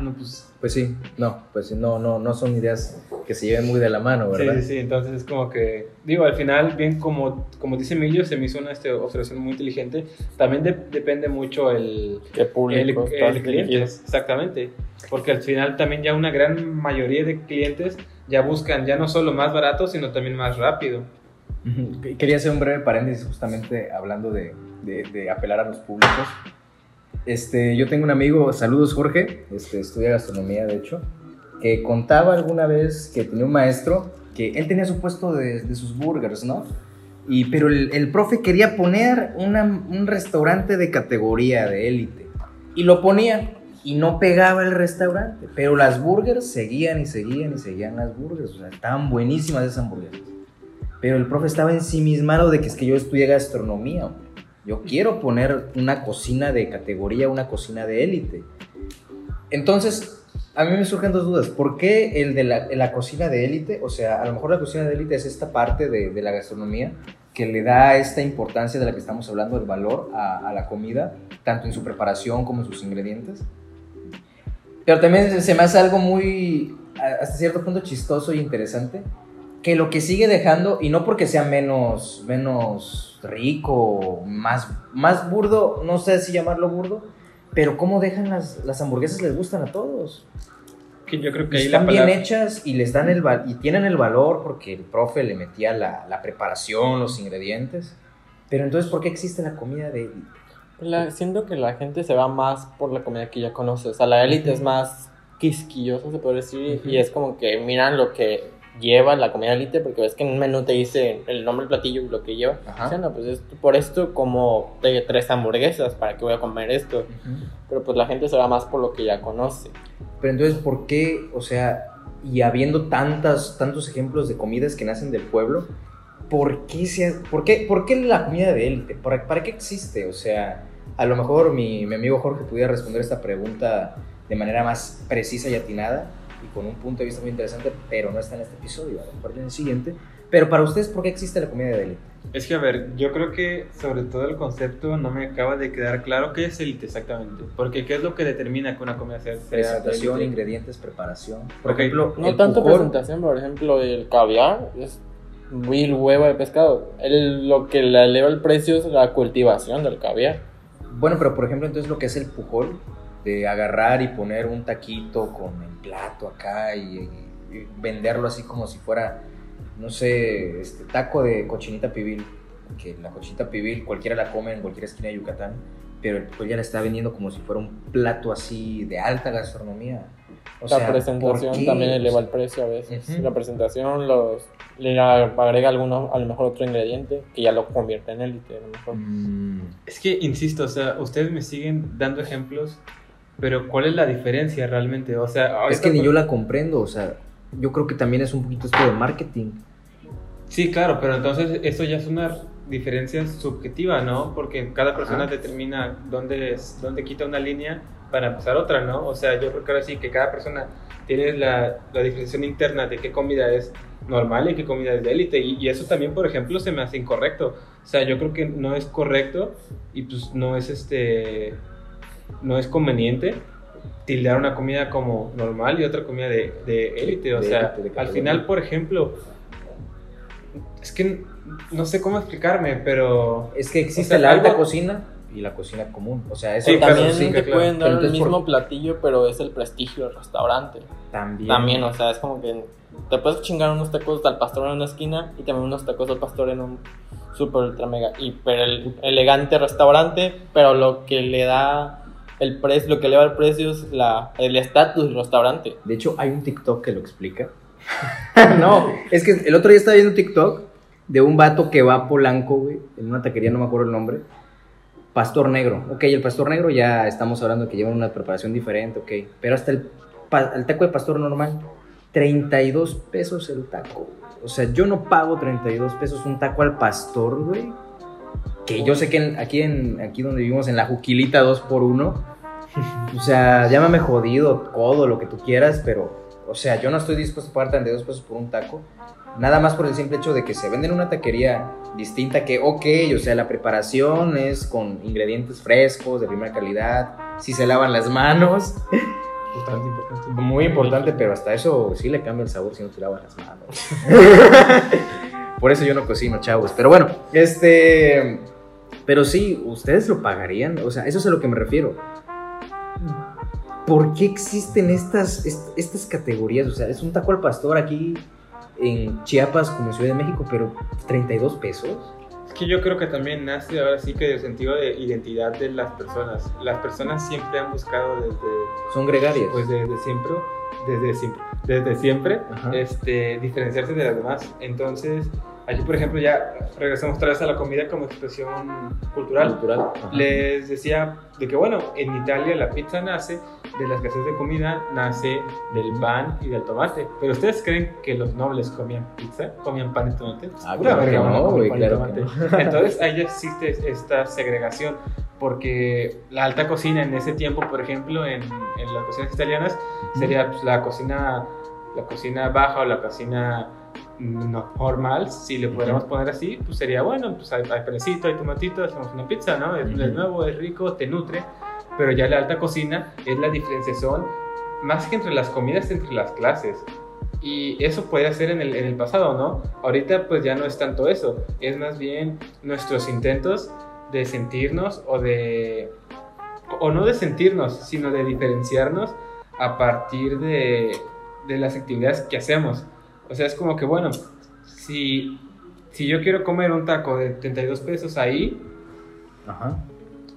No, pues Pues sí, no, pues sí, no, no, no son ideas que se lleven muy de la mano, ¿verdad? sí, sí, entonces es como que, digo, al final, bien como, como dice Emilio, se me hizo una este, observación muy inteligente, también de- depende mucho el, ¿Qué el, público el estás cliente, exactamente, porque al final también ya una gran mayoría de clientes ya buscan ya no solo más barato, sino también más rápido. Quería hacer un breve paréntesis justamente hablando de, de- de apelar a los públicos. Este, yo tengo un amigo, saludos Jorge, este, estudia gastronomía de hecho, que contaba alguna vez que tenía un maestro que él tenía su puesto de, sus burgers, ¿no? Y, pero el, el profe quería poner un restaurante de categoría, de élite. Y lo ponía y no pegaba el restaurante. Pero las burgers seguían y seguían y seguían las burgers. O sea, estaban buenísimas esas hamburguesas. Pero el profe estaba ensimismado de que es que yo estudié gastronomía. hombre. Yo quiero poner una cocina de categoría, una cocina de élite. Entonces, a mí me surgen dos dudas. ¿Por qué el de la, cocina de élite? O sea, a lo mejor la cocina de élite es esta parte de, de la gastronomía que le da esta importancia de la que estamos hablando, el valor a, a la comida, tanto en su preparación como en sus ingredientes. Pero también se me hace algo muy, hasta cierto punto, chistoso y interesante, que lo que sigue dejando, y no porque sea menos, menos rico, más, más burdo, no sé si llamarlo burdo, pero cómo dejan las, las hamburguesas les gustan a todos. Que yo creo que ahí la Están bien palabra... hechas y les dan el y tienen el valor porque el profe le metía la, la preparación, los ingredientes. Pero entonces, ¿por qué existe la comida de élite? La- siento que la gente se va más por la comida que ya conoce. O sea, la élite es más quisquillosa, se puede decir. Ujú. Y es como que miran lo que lleva la comida élite, porque ves que en un menú te dice el nombre del platillo y lo que lleva. O sea, no, pues es por esto como te tres hamburguesas, ¿para qué voy a comer esto? Pero pues la gente se va más por lo que ya conoce. Pero entonces, ¿por qué, o sea, y habiendo tantas, tantos ejemplos de comidas que nacen del pueblo, ¿por qué, se, por qué, por qué la comida de élite? ¿Para, ¿Para qué existe? O sea, a lo mejor mi, mi amigo Jorge pudiera responder esta pregunta de manera más precisa y atinada y con un punto de vista muy interesante, pero no está en este episodio, a lo mejor en el siguiente. Pero para ustedes, ¿por qué existe la comida de élite? Es que, a ver, yo creo que sobre todo el concepto no me acaba de quedar claro qué es élite exactamente. Porque qué es lo que determina que una comida sea sea Presentación, élite? ingredientes, preparación. Por Ok. ejemplo, No el tanto pujol- presentación, por ejemplo, el caviar es muy huevo de pescado. El- lo que le eleva el precio es la cultivación del caviar. Bueno, pero por ejemplo, entonces lo que es el pujol, de agarrar y poner un taquito con plato acá y, y venderlo así como si fuera, no sé, este taco de cochinita pibil, que la cochinita pibil cualquiera la come en cualquier esquina de Yucatán, pero el pujol ya la está vendiendo como si fuera un plato así de alta gastronomía. O la sea, presentación también eleva el precio a veces. La presentación los, le agrega alguno, a lo mejor otro ingrediente que ya lo convierte en élite. A lo mejor. Mm, Es que, insisto, o sea, ustedes me siguen dando ejemplos, pero ¿cuál es la diferencia realmente? O sea, es que ni yo la comprendo, o sea, yo creo que también es un poquito esto de marketing. Sí, claro, pero entonces eso ya es una diferencia subjetiva, ¿no? Porque cada persona Ajá. determina dónde, es- dónde quita una línea para empezar otra, ¿no? O sea, yo creo que ahora sí que cada persona tiene la, la diferenciación interna de qué comida es normal y qué comida es de élite. Y, y eso también, por ejemplo, se me hace incorrecto. O sea, yo creo que no es correcto y pues no es este no es conveniente tildar una comida como normal y otra comida de de élite. O De sea, élite, de al final, por ejemplo, es que no sé cómo explicarme, pero Es que existe O sea, la alta algo- cosina y la cocina común. O sea, eso Sí, también sí, te claro. pueden dar el mismo por- platillo, pero es el prestigio del restaurante. también. También, o sea, es como que te puedes chingar unos tacos al pastor en una esquina y también unos tacos al pastor en un super ultra mega hiper el- elegante restaurante, pero lo que le da el precio, lo que eleva el precio es la, el estatus del restaurante. De hecho, hay un TikTok que lo explica. (laughs) no, es que el otro día estaba viendo un TikTok de un vato que va a Polanco, güey, en una taquería, no me acuerdo el nombre. Pastor negro. Ok, el pastor negro ya estamos hablando que llevan una preparación diferente, ok. Pero hasta el, el taco de pastor normal, 32 pesos el taco. O sea, yo no pago 32 pesos un taco al pastor, güey. Que yo sé que aquí, en, aquí donde vivimos, en la Juquilita 2 por 1 (laughs) o sea, llámame jodido, codo, lo que tú quieras, pero, o sea, yo no estoy dispuesto a pagar 32 pesos por un taco. Nada más por el simple hecho de que se vende en una taquería distinta que, ok, o sea, la preparación es con ingredientes frescos, de primera calidad, si se lavan las manos. Bastante (laughs) importante. Muy importante, pero hasta eso sí le cambia el sabor si no te lavas las manos. (laughs) Por eso yo no cocino, chavos. Pero bueno, este... Pero sí, ¿ustedes lo pagarían? O sea, eso es a lo que me refiero. ¿Por qué existen estas, est- estas categorías? O sea, es un taco al pastor aquí en Chiapas como en Ciudad de México, pero 32 pesos. Es que yo creo que también nace ahora sí que del sentido de identidad de las personas. Las personas siempre han buscado desde, Son gregarias. pues desde siempre, desde siempre, desde siempre, Ajá. este, diferenciarse de las demás. Entonces, aquí por ejemplo ya regresamos otra vez a la comida como expresión cultural. cultural. Les decía de que bueno, en Italia la pizza nace de la escasez de comida, nace del pan y del tomate. Pero ustedes creen que los nobles comían pizza, comían pan y tomate? Ah, Pura claro que no, güey, claro que tomate. (laughs) Entonces ahí ya existe esta segregación porque la alta cocina en ese tiempo, por ejemplo, en, en las cocinas italianas sería pues, la cocina la cocina baja o la cocina mm, normal, si le pudiéramos poner así, pues sería bueno, pues hay, hay panecito, hay tomatito, hacemos una pizza, ¿no? Es, Ujú. es nuevo, es rico, te nutre, pero ya la alta cocina es la diferenciación más que entre las comidas, entre las clases. Y eso puede ser en el, en el pasado, ¿no? Ahorita pues ya no es tanto eso, es más bien nuestros intentos de sentirnos o de... o no de sentirnos, sino de diferenciarnos a partir de, de las actividades que hacemos. O sea, es como que, bueno, si, si yo quiero comer un taco de 32 pesos ahí, Ajá.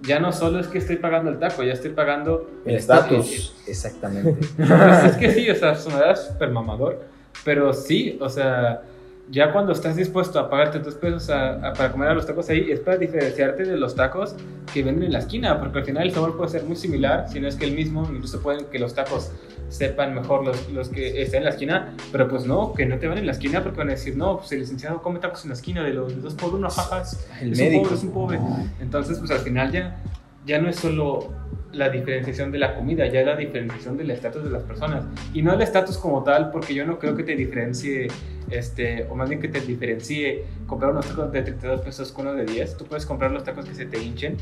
Ya no solo es que estoy pagando el taco, ya estoy pagando El estatus. estatus. Exactamente. (laughs) Pues es que sí, o sea, sonará súper mamador, pero sí, o sea, ya cuando estás dispuesto a pagarte tus pesos a- a- para comer a los tacos ahí, es para diferenciarte de los tacos que venden en la esquina, porque al final el sabor puede ser muy similar, si no es que el mismo, incluso pueden que los tacos sepan mejor los, los que están en la esquina, pero pues no, que no te van en la esquina porque van a decir, no, pues el licenciado come tacos en la esquina de los de dos por uno, jajas, El es médico. un pobre, es un pobre. Entonces, pues al final ya, ya no es solo la diferenciación de la comida, ya es la diferenciación del estatus de las personas. Y no el estatus como tal, porque yo no creo que te diferencie, este, o más bien que te diferencie comprar unos tacos de 32 pesos con uno de 10. Tú puedes comprar los tacos que se te hinchen,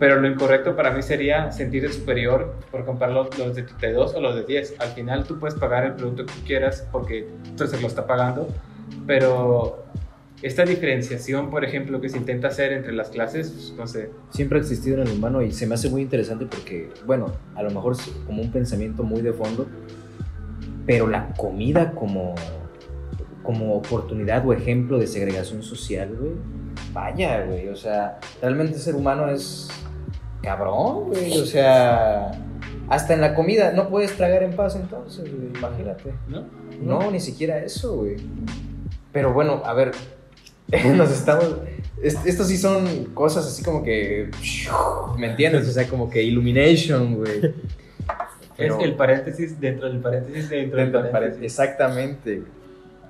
pero lo incorrecto para mí sería sentirte superior por comprar los, los de 32 o los de 10. Al final tú puedes pagar el producto que tú quieras porque tú se lo está pagando, pero esta diferenciación, por ejemplo, que se intenta hacer entre las clases, pues, no sé, siempre ha existido en el humano y se me hace muy interesante porque, bueno, a lo mejor es como un pensamiento muy de fondo, pero la comida como, como oportunidad o ejemplo de segregación social, güey, vaya, güey, o sea, realmente ser humano es cabrón, güey, o sea, hasta en la comida no puedes tragar en paz entonces, güey, imagínate. ¿no? No, ni siquiera eso, güey. Pero bueno, a ver, (laughs) nos estamos... est- Estos sí son cosas así como que... ¿Me entiendes? O sea, como que illumination, güey. Pero- (laughs) Es el paréntesis dentro del paréntesis dentro, Dentro del paréntesis. Exactamente.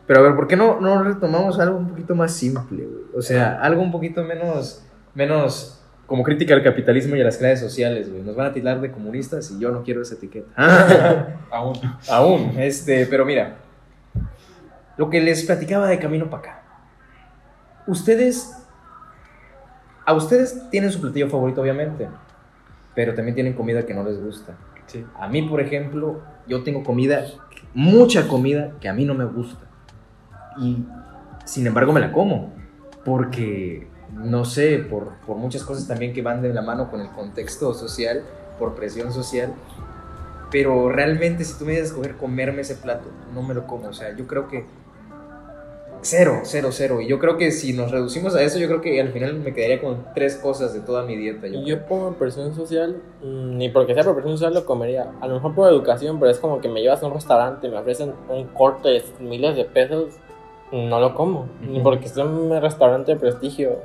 Pero a ver, ¿por qué no, no retomamos algo un poquito más simple, güey? O sea, algo un poquito menos... Menos como crítica al capitalismo y a las clases sociales, güey. Nos van a tirar de comunistas y yo no quiero esa etiqueta. (laughs) Aún. Aún, este, pero mira, lo que les platicaba de camino para acá. Ustedes, a ustedes tienen su platillo favorito, obviamente, pero también tienen comida que no les gusta. Sí. A mí, por ejemplo, yo tengo comida, mucha comida que a mí no me gusta. Y sin embargo me la como, porque, no sé, por, por muchas cosas también que van de la mano con el contexto social, por presión social. Pero realmente si tú me dices escoger comerme ese plato, no me lo como. O sea, yo creo que cero, cero, cero. Y yo creo que si nos reducimos a eso, yo creo que al final me quedaría con tres cosas de toda mi dieta. yo Y yo por presión social, mm, ni porque sea por presión social lo comería. A lo mejor por educación, pero es como que me llevas a un restaurante me ofrecen un corte de miles de pesos, no lo como. Ni porque en un restaurante de prestigio,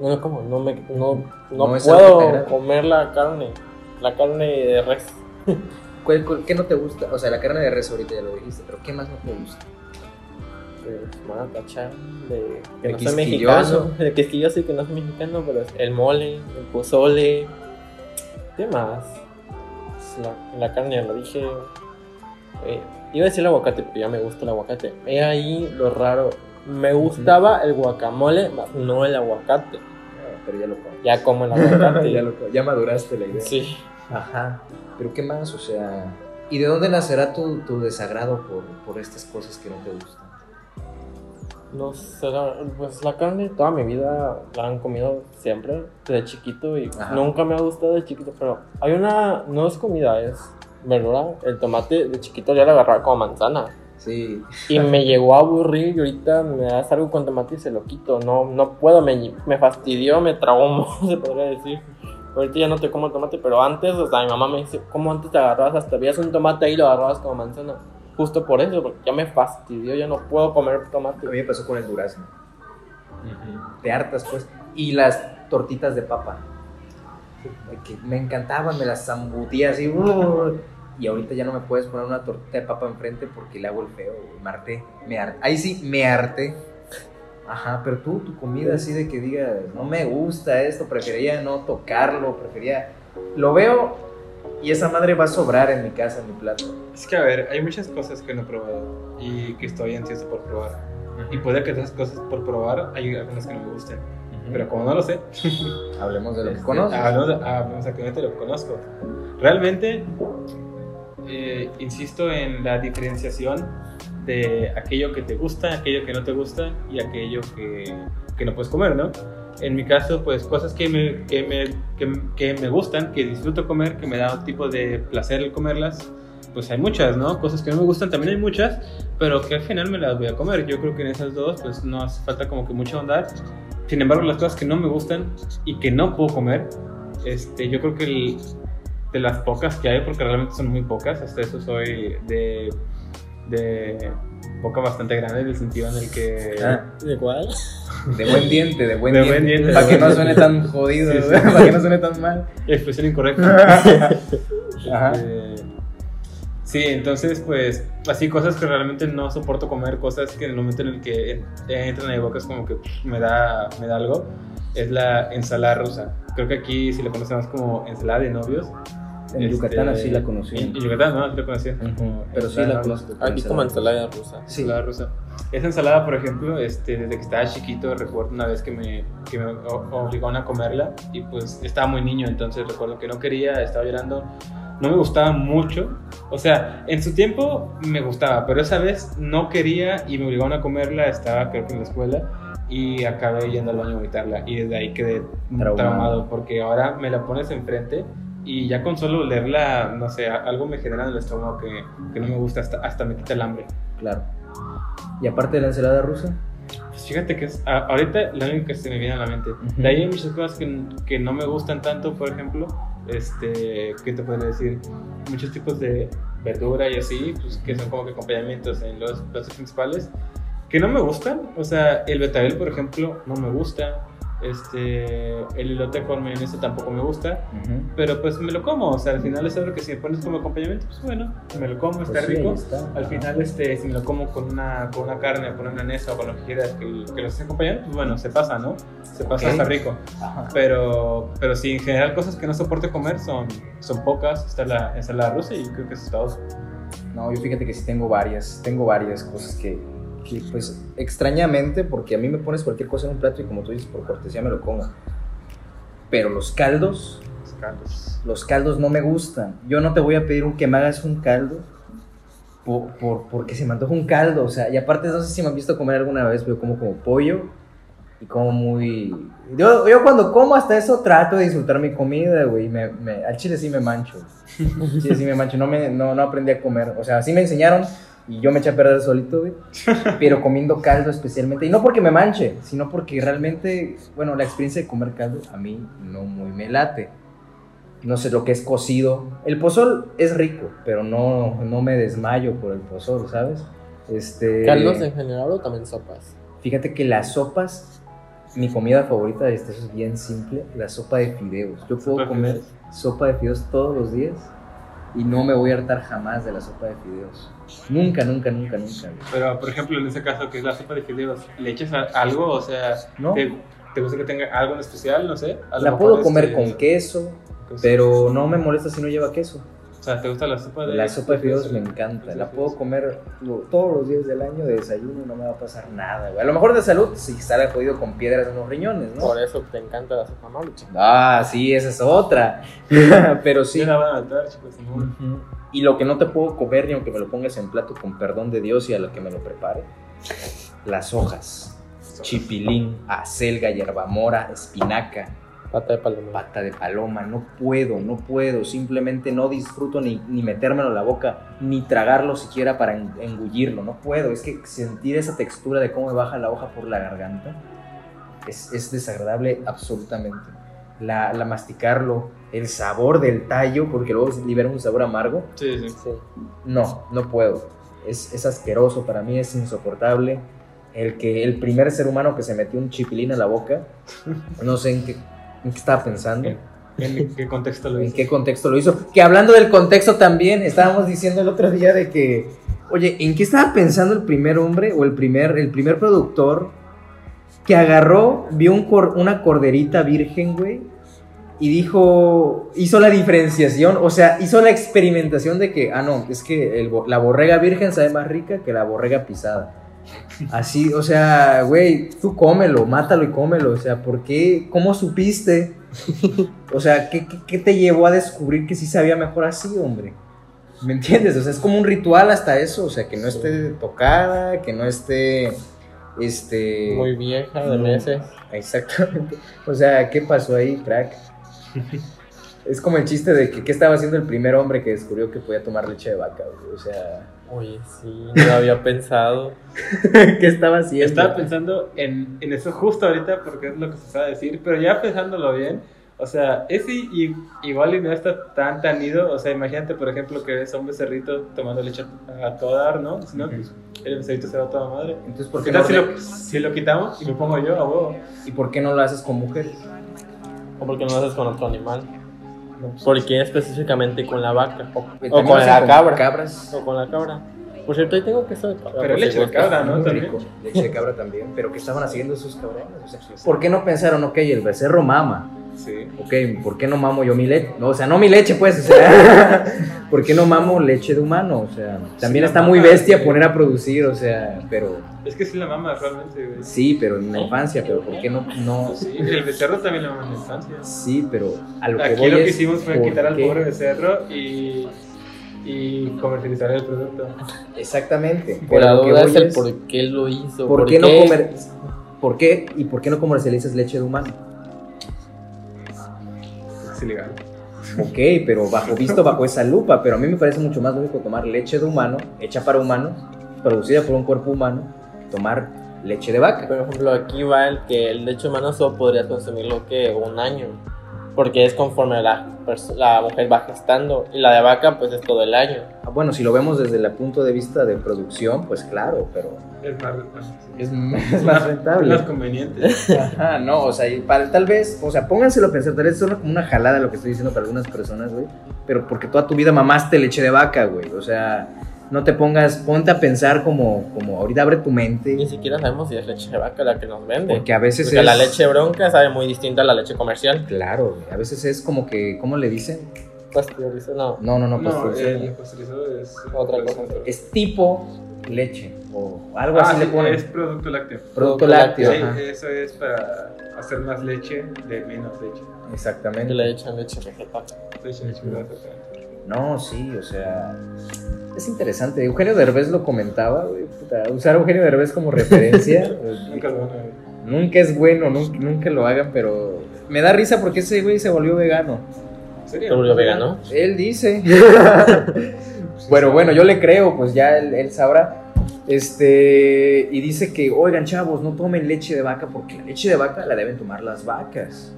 no lo como. No, me, no, no, No es puedo comer la carne, la carne de res. (laughs) ¿Cuál- cuál- ¿Qué no te gusta? O sea, la carne de res ahorita ya lo dijiste, pero ¿qué más no te gusta? Pues, de que De no soy mexicano. (laughs) Quisquilloso y que no soy mexicano, pero es el mole, el pozole. ¿Qué más? Pues, La, la carne ya lo dije. Eh, iba a decir el aguacate, pero ya me gusta el aguacate. He ahí lo raro me gustaba el guacamole, más no el aguacate. Pero ya lo como. Ya como el (laughs) aguacate. ya, lo ya maduraste la idea. Sí. Ajá. Pero ¿qué más? O sea, ¿y de dónde nacerá tu, tu desagrado por, por estas cosas que no te gustan? No sé, pues la carne toda mi vida la han comido siempre, desde chiquito y Ajá. nunca me ha gustado de chiquito, pero hay una, no es comida, es verdura, el tomate de chiquito ya lo agarraba como manzana Sí. y me (laughs) llegó a aburrir y ahorita me das algo con tomate y se lo quito, no, no puedo, me, me fastidió, me traumó, (laughs) se podría decir. Ahorita ya no te como tomate, pero antes, o sea, mi mamá me dice, ¿cómo antes te agarrabas hasta veías un tomate ahí y lo agarrabas como manzana? Justo por eso, porque ya me fastidió, ya no puedo comer tomate. A mí me pasó con el durazno. Te hartas, pues. Y las tortitas de papa. Que me encantaban, me las zambutía así. ¡uh! Y ahorita ya no me puedes poner una tortita de papa enfrente porque le hago el feo. güey. Me harté. Me harté. Ahí sí, me harté. Ajá, pero tú, tu comida así de que digas, no me gusta esto, prefería no tocarlo, prefería... Lo veo y esa madre va a sobrar en mi casa, en mi plato. Es que, a ver, hay muchas cosas que no he probado y que estoy ansioso por probar. Y puede que esas cosas por probar hay algunas que no me gusten. Pero como no lo sé, (laughs) Hablemos de lo que este, conoces. Hablemos, hablemos exactamente de lo que conozco. Realmente, eh, insisto en la diferenciación de aquello que te gusta, aquello que no te gusta y aquello que, que no puedes comer, ¿no? En mi caso, pues cosas que me, que, me, que, que me gustan, que disfruto comer, que me da un tipo de placer el comerlas, pues hay muchas, ¿no? Cosas que no me gustan también hay muchas, pero que al final me las voy a comer. Yo creo que en esas dos, pues no hace falta como que mucho andar. Sin embargo, las cosas que no me gustan y que no puedo comer, este, yo creo que el- de las pocas que hay, porque realmente son muy pocas, hasta eso soy de, de boca bastante grande, en el sentido en el que... Ah, ¿De cuál? de buen diente, de buen De diente. buen diente, Para que no suene tan jodido, Sí, sí. (laughs) para que no suene tan mal. Expresión incorrecta. (laughs) Ajá. Este, sí, entonces, pues, así cosas que realmente no soporto comer, cosas que en el momento en el que en- entran a mi boca es como que pff, me da, me da algo, es la ensalada rusa. Creo que aquí, si la conocemos como ensalada de novios. En este, Yucatán así la conocí. En, en Yucatán, ¿no? La conocí. Ujú, como Pero sí ensalada la conozco. Aquí como ensalada rusa. Sí. Ensalada rusa. Esa ensalada, por ejemplo, este, desde que estaba chiquito, recuerdo una vez que me, que me obligaron a comerla y pues estaba muy niño, entonces recuerdo que no quería, estaba llorando, no me gustaba mucho. O sea, en su tiempo me gustaba, pero esa vez no quería y me obligaron a comerla, estaba creo que en la escuela y acabé yendo al baño a vomitarla y desde ahí quedé Traumado. traumado, porque ahora me la pones enfrente y ya con solo leerla, no sé, algo me genera en el estómago que, que no me gusta, hasta, hasta me quita el hambre. Claro. Y aparte de la ensalada rusa, Pues fíjate que es, a- ahorita la única que se me viene a la mente. Ujú. De ahí hay muchas cosas que, que no me gustan tanto, por ejemplo, este, ¿qué te podría decir? Muchos tipos de verdura y así, pues, que son como que acompañamientos en los platos principales, que no me gustan. O sea, el betabel, por ejemplo, no me gusta. Este, el elote con mayonesa tampoco me gusta. Pero pues me lo como, o sea, al final es algo que si me pones como acompañamiento, pues bueno, me lo como, está Pues sí, rico. está. Al final, este, si me lo como con una, con una carne, con una milanesa o con lo que quieras que, que lo estés acompañando, pues bueno, se pasa, ¿no? Se pasa, Ok. está rico. Ajá. Pero, pero sí, en general, cosas que no soporte comer son, son pocas. Está la ensalada rusa y creo que eso es todo. No, yo fíjate que sí tengo varias, tengo varias cosas que, que, pues extrañamente, porque a mí me pones cualquier cosa en un plato y como tú dices, por cortesía me lo como. Pero los caldos, Los caldos. los caldos no me gustan. Yo no te voy a pedir un que me hagas un caldo por, por- porque se me antoja un caldo. O sea, y aparte no sé si me han visto comer alguna vez, pero como como pollo y como muy... Yo, yo cuando como hasta eso trato de disfrutar mi comida, güey. Me, me- al chile sí me mancho. Al chile sí me mancho. No, me, no, no aprendí a comer. O sea, sí me enseñaron y yo me eché a perder solito, güey. (laughs) Pero comiendo caldo especialmente. Y no porque me manche, sino porque realmente, bueno, la experiencia de comer caldo a mí no muy me late. No sé lo que es cocido. El pozol es rico, pero no, no me desmayo por el pozol, ¿sabes? Este, ¿Caldos en general o también sopas? Fíjate que las sopas, mi comida favorita, este, eso es bien simple, la sopa de fideos. Yo puedo ¿Sopa de comer sopa de fideos todos los días y no me voy a hartar jamás de la sopa de fideos. Nunca, nunca, nunca, nunca. güey. Pero, por ejemplo, en ese caso, que es la sopa de fideos, ¿le echas algo? O sea, ¿No? ¿te, te gusta que tenga algo en especial? No sé. La puedo comer este, con queso, pues, pero no me molesta si no lleva queso. Sea, ¿te gusta la sopa de La sopa de fideos me encanta. La puedo comer lo- todos los días del año de desayuno, no me va a pasar nada, güey. A lo mejor de salud, si estará jodido con piedras en los riñones, ¿no? Por eso te encanta la sopa marucha. Ah, sí, esa es otra. (laughs) Pero sí. La van a matar, chicos. no. Ujú. Y lo que no te puedo comer ni aunque me lo pongas en plato con perdón de Dios y a lo que me lo prepare, las hojas. Chipilín, acelga, hierbamora, espinaca, Pata de paloma. pata de paloma. No puedo, no puedo. Simplemente no disfruto ni, ni metérmelo en la boca, ni tragarlo siquiera para en- engullirlo. No puedo. Es que sentir esa textura de cómo me baja la hoja por la garganta es, es desagradable absolutamente. La, la masticarlo, el sabor del tallo, porque luego libera un sabor amargo. Sí, sí. Sí. No, no puedo. Es, es asqueroso, para mí es insoportable. El que el primer ser humano que se metió un chipilín a la boca, no sé en qué, en qué estaba pensando, ¿En, en (laughs) qué contexto lo en hizo? qué contexto lo hizo. Que hablando del contexto también, estábamos diciendo el otro día de que, oye, ¿en qué estaba pensando el primer hombre o el primer, el primer productor que agarró, vio un cor- una corderita virgen, güey, y dijo, hizo la diferenciación, o sea, hizo la experimentación de que, ah, no, es que el la borrega virgen sabe más rica que la borrega pisada. Así, o sea, güey, tú cómelo, mátalo y cómelo, o sea, ¿por qué? ¿Cómo supiste? O sea, ¿qué, qué, qué te llevó a descubrir que sí sabía mejor así, hombre? ¿Me entiendes? O sea, es como un ritual hasta eso, o sea, que no esté tocada, que no esté, este... Muy vieja, de meses. Exactamente. O sea, ¿qué pasó ahí, crack? Es como el chiste de que qué estaba haciendo el primer hombre que descubrió que podía tomar leche de vaca, güey? O sea, Oye, sí, no lo había pensado. (laughs) ¿qué estaba haciendo? Estaba pensando en, en eso justo ahorita porque es lo que se sabe decir, pero ya pensándolo bien, o sea, ese i- igual y no está tan tan ido, o sea, imagínate por ejemplo que ves a un becerrito tomando leche a todo dar, ¿no? Si no, pues el becerrito se va a toda madre. Entonces, ¿por ¿Qué qué, no tal si lo, si lo quitamos y me pongo yo a huevo? ¿Y por qué no lo haces con mujeres? ¿O por qué no lo haces con otro animal? ¿Por qué específicamente con la vaca? O, con la cabra. Cabras. O con la cabra. Por cierto, ahí tengo queso de cabra. Pero leche de cabra, ¿no? Rico. Leche de cabra también. Pero ¿qué estaban haciendo esos cabrones? O sea, ¿Por qué no pensaron, ok, el becerro mama? Sí. Ok, ¿por qué no mamo yo mi leche? No, o sea, no mi leche, pues, o sea, (laughs) ¿por qué no mamo leche de humano? O sea, también está muy bestia sí. poner a producir, o sea, pero Es que sí la mama realmente, güey. sí, pero en la infancia, pero ¿por qué no? no Sí, el becerro también la mama en la infancia. sí, pero a lo que Aquí voy lo que es, hicimos fue ¿por quitar al qué? pobre becerro y, y comercializar el producto. Exactamente. Por pero la lo que duda es el es, por qué lo hizo. ¿por qué no comer? ¿Por qué? ¿Y por qué no comercializas leche de humano? Es ilegal. Ok, pero bajo visto bajo esa lupa, pero a mí me parece mucho más lógico tomar leche de humano, hecha para humanos, producida por un cuerpo humano, tomar leche de vaca. Por ejemplo, aquí va el que el leche humano solo podría consumirlo que un año. Porque es conforme la, la mujer va gestando. Y la de vaca, pues es todo el año. Ah, Bueno, si lo vemos desde el punto de vista de producción, pues claro, pero Es más, es, es más es (laughs) rentable. más conveniente. Ajá, no, o sea, y para, tal vez, o sea, pónganselo a pensar, tal vez suena como una jalada lo que estoy diciendo para algunas personas, güey, pero porque toda tu vida mamaste leche de vaca, güey, o sea, no te pongas, ponte a pensar como, como ahorita abre tu mente, Ni siquiera sabemos si es leche de vaca la que nos vende. porque a veces Porque es... la leche bronca sabe muy distinta a la leche comercial. Claro, a veces es como que, ¿cómo le dicen? Pasteurizado, no. No, no, no, No, pasteurizado. es Otra cosa. Es tipo leche, o algo Ah, así sí, le ponen. es producto lácteo. Producto producto lácteo, Sí, ajá. eso es para hacer más leche de menos leche. Exactamente. le echan leche vegetal. Leche exactamente. No, sí, o sea, es interesante. Eugenio Derbez lo comentaba, güey, puta, usar a Eugenio Derbez como referencia. (laughs) Nunca lo. Nunca es bueno, nunca, nunca lo hagan, pero me da risa porque ese güey se volvió vegano. ¿Se volvió vegano? Él dice. (laughs) (laughs) bueno, bueno, yo le creo, pues ya él, él sabrá. Este, y dice que, oigan, chavos, no tomen leche de vaca porque la leche de vaca la deben tomar las vacas.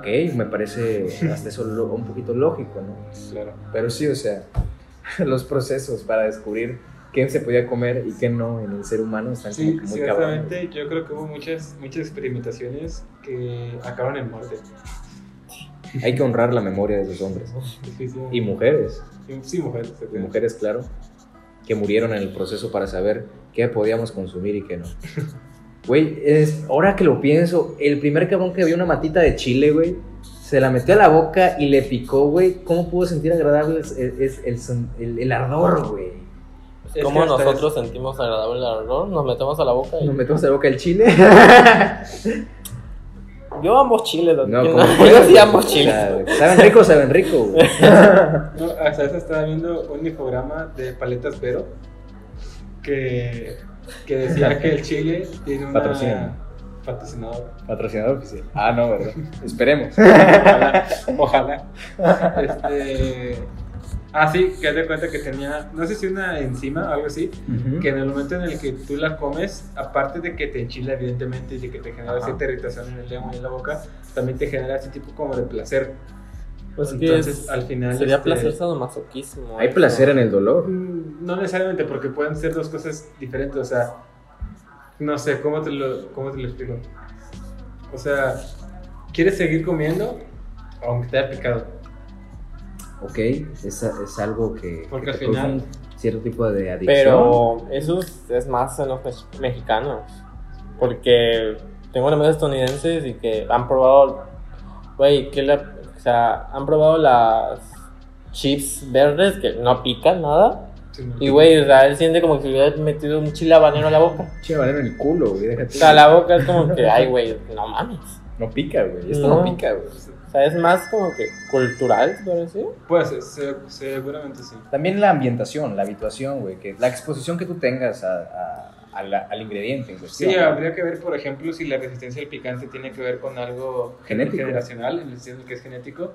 Ok, me parece hasta eso un poquito lógico, ¿no? Claro. Pero sí, o sea, (laughs) los procesos para descubrir qué se podía comer y qué no en el ser humano están Sí, como que muy ciertamente yo creo que hubo muchas, muchas experimentaciones que acabaron en muerte. Hay que honrar la memoria de esos hombres. Y mujeres, Sí, mujeres. y mujeres, claro, que murieron en el proceso para saber qué podíamos consumir y qué no. (laughs) Güey, es, ahora que lo pienso, el primer cabrón que vio una matita de chile, güey, Se la metió a la boca y le picó, güey. ¿Cómo pudo sentir agradable es, es- el, el- el ardor, güey? ¿Cómo nosotros sentimos agradable el ardor? Nos metemos a la boca y... Nos metemos a la boca el chile. (laughs) Yo ambos chiles, No, (laughs) yo, no- yo sí ambos chiles. chiles. Saben rico, saben rico, güey. (laughs) No, hasta eso estaba viendo un infograma de paletas Vero que, que decía (laughs) que el chile tiene una Patrocina. patrocinador. Patrocinador oficial. Ah, no, ¿verdad? (laughs) Esperemos. Ojalá, ojalá. (laughs) Este, ah, sí, que de cuenta que tenía, no sé si una enzima o algo así, que en el momento en el que tú la comes, aparte de que te enchila evidentemente y de que te genera Ajá. cierta irritación en el lengua y en la boca, también te genera ese tipo como de placer. Pues que Entonces, es- al final... sería este, placer sadomasoquismo. Hay placer en el dolor. Mm, No necesariamente, porque pueden ser dos cosas diferentes. O sea, no sé, ¿cómo te lo, cómo te lo explico? O sea, ¿quieres seguir comiendo aunque te haya picado? Ok, es, es algo que, Porque que al final- cierto tipo de adicción. Pero eso es, más en los mex- mexicanos. Porque tengo amigos estadounidenses y que han probado, güey, que la, o sea, han probado las chips verdes que no pican nada. Sí, no. Y güey, o sea, él siente como que se le hubiera metido un chile habanero a la boca. Che, valero en el culo, güey, déjate. O sea, la boca es como que, ay, güey, no mames. No pica, güey. Esto no, No. pica, güey. O sea, es más como que cultural, ser, se- seguramente sí. También la ambientación, la habituación, güey. Que la exposición que tú tengas a, a- al ingrediente en cuestión. Sí, habría que ver, por ejemplo, si la resistencia al picante tiene que ver con algo Genético. generacional, en el sentido que es genético,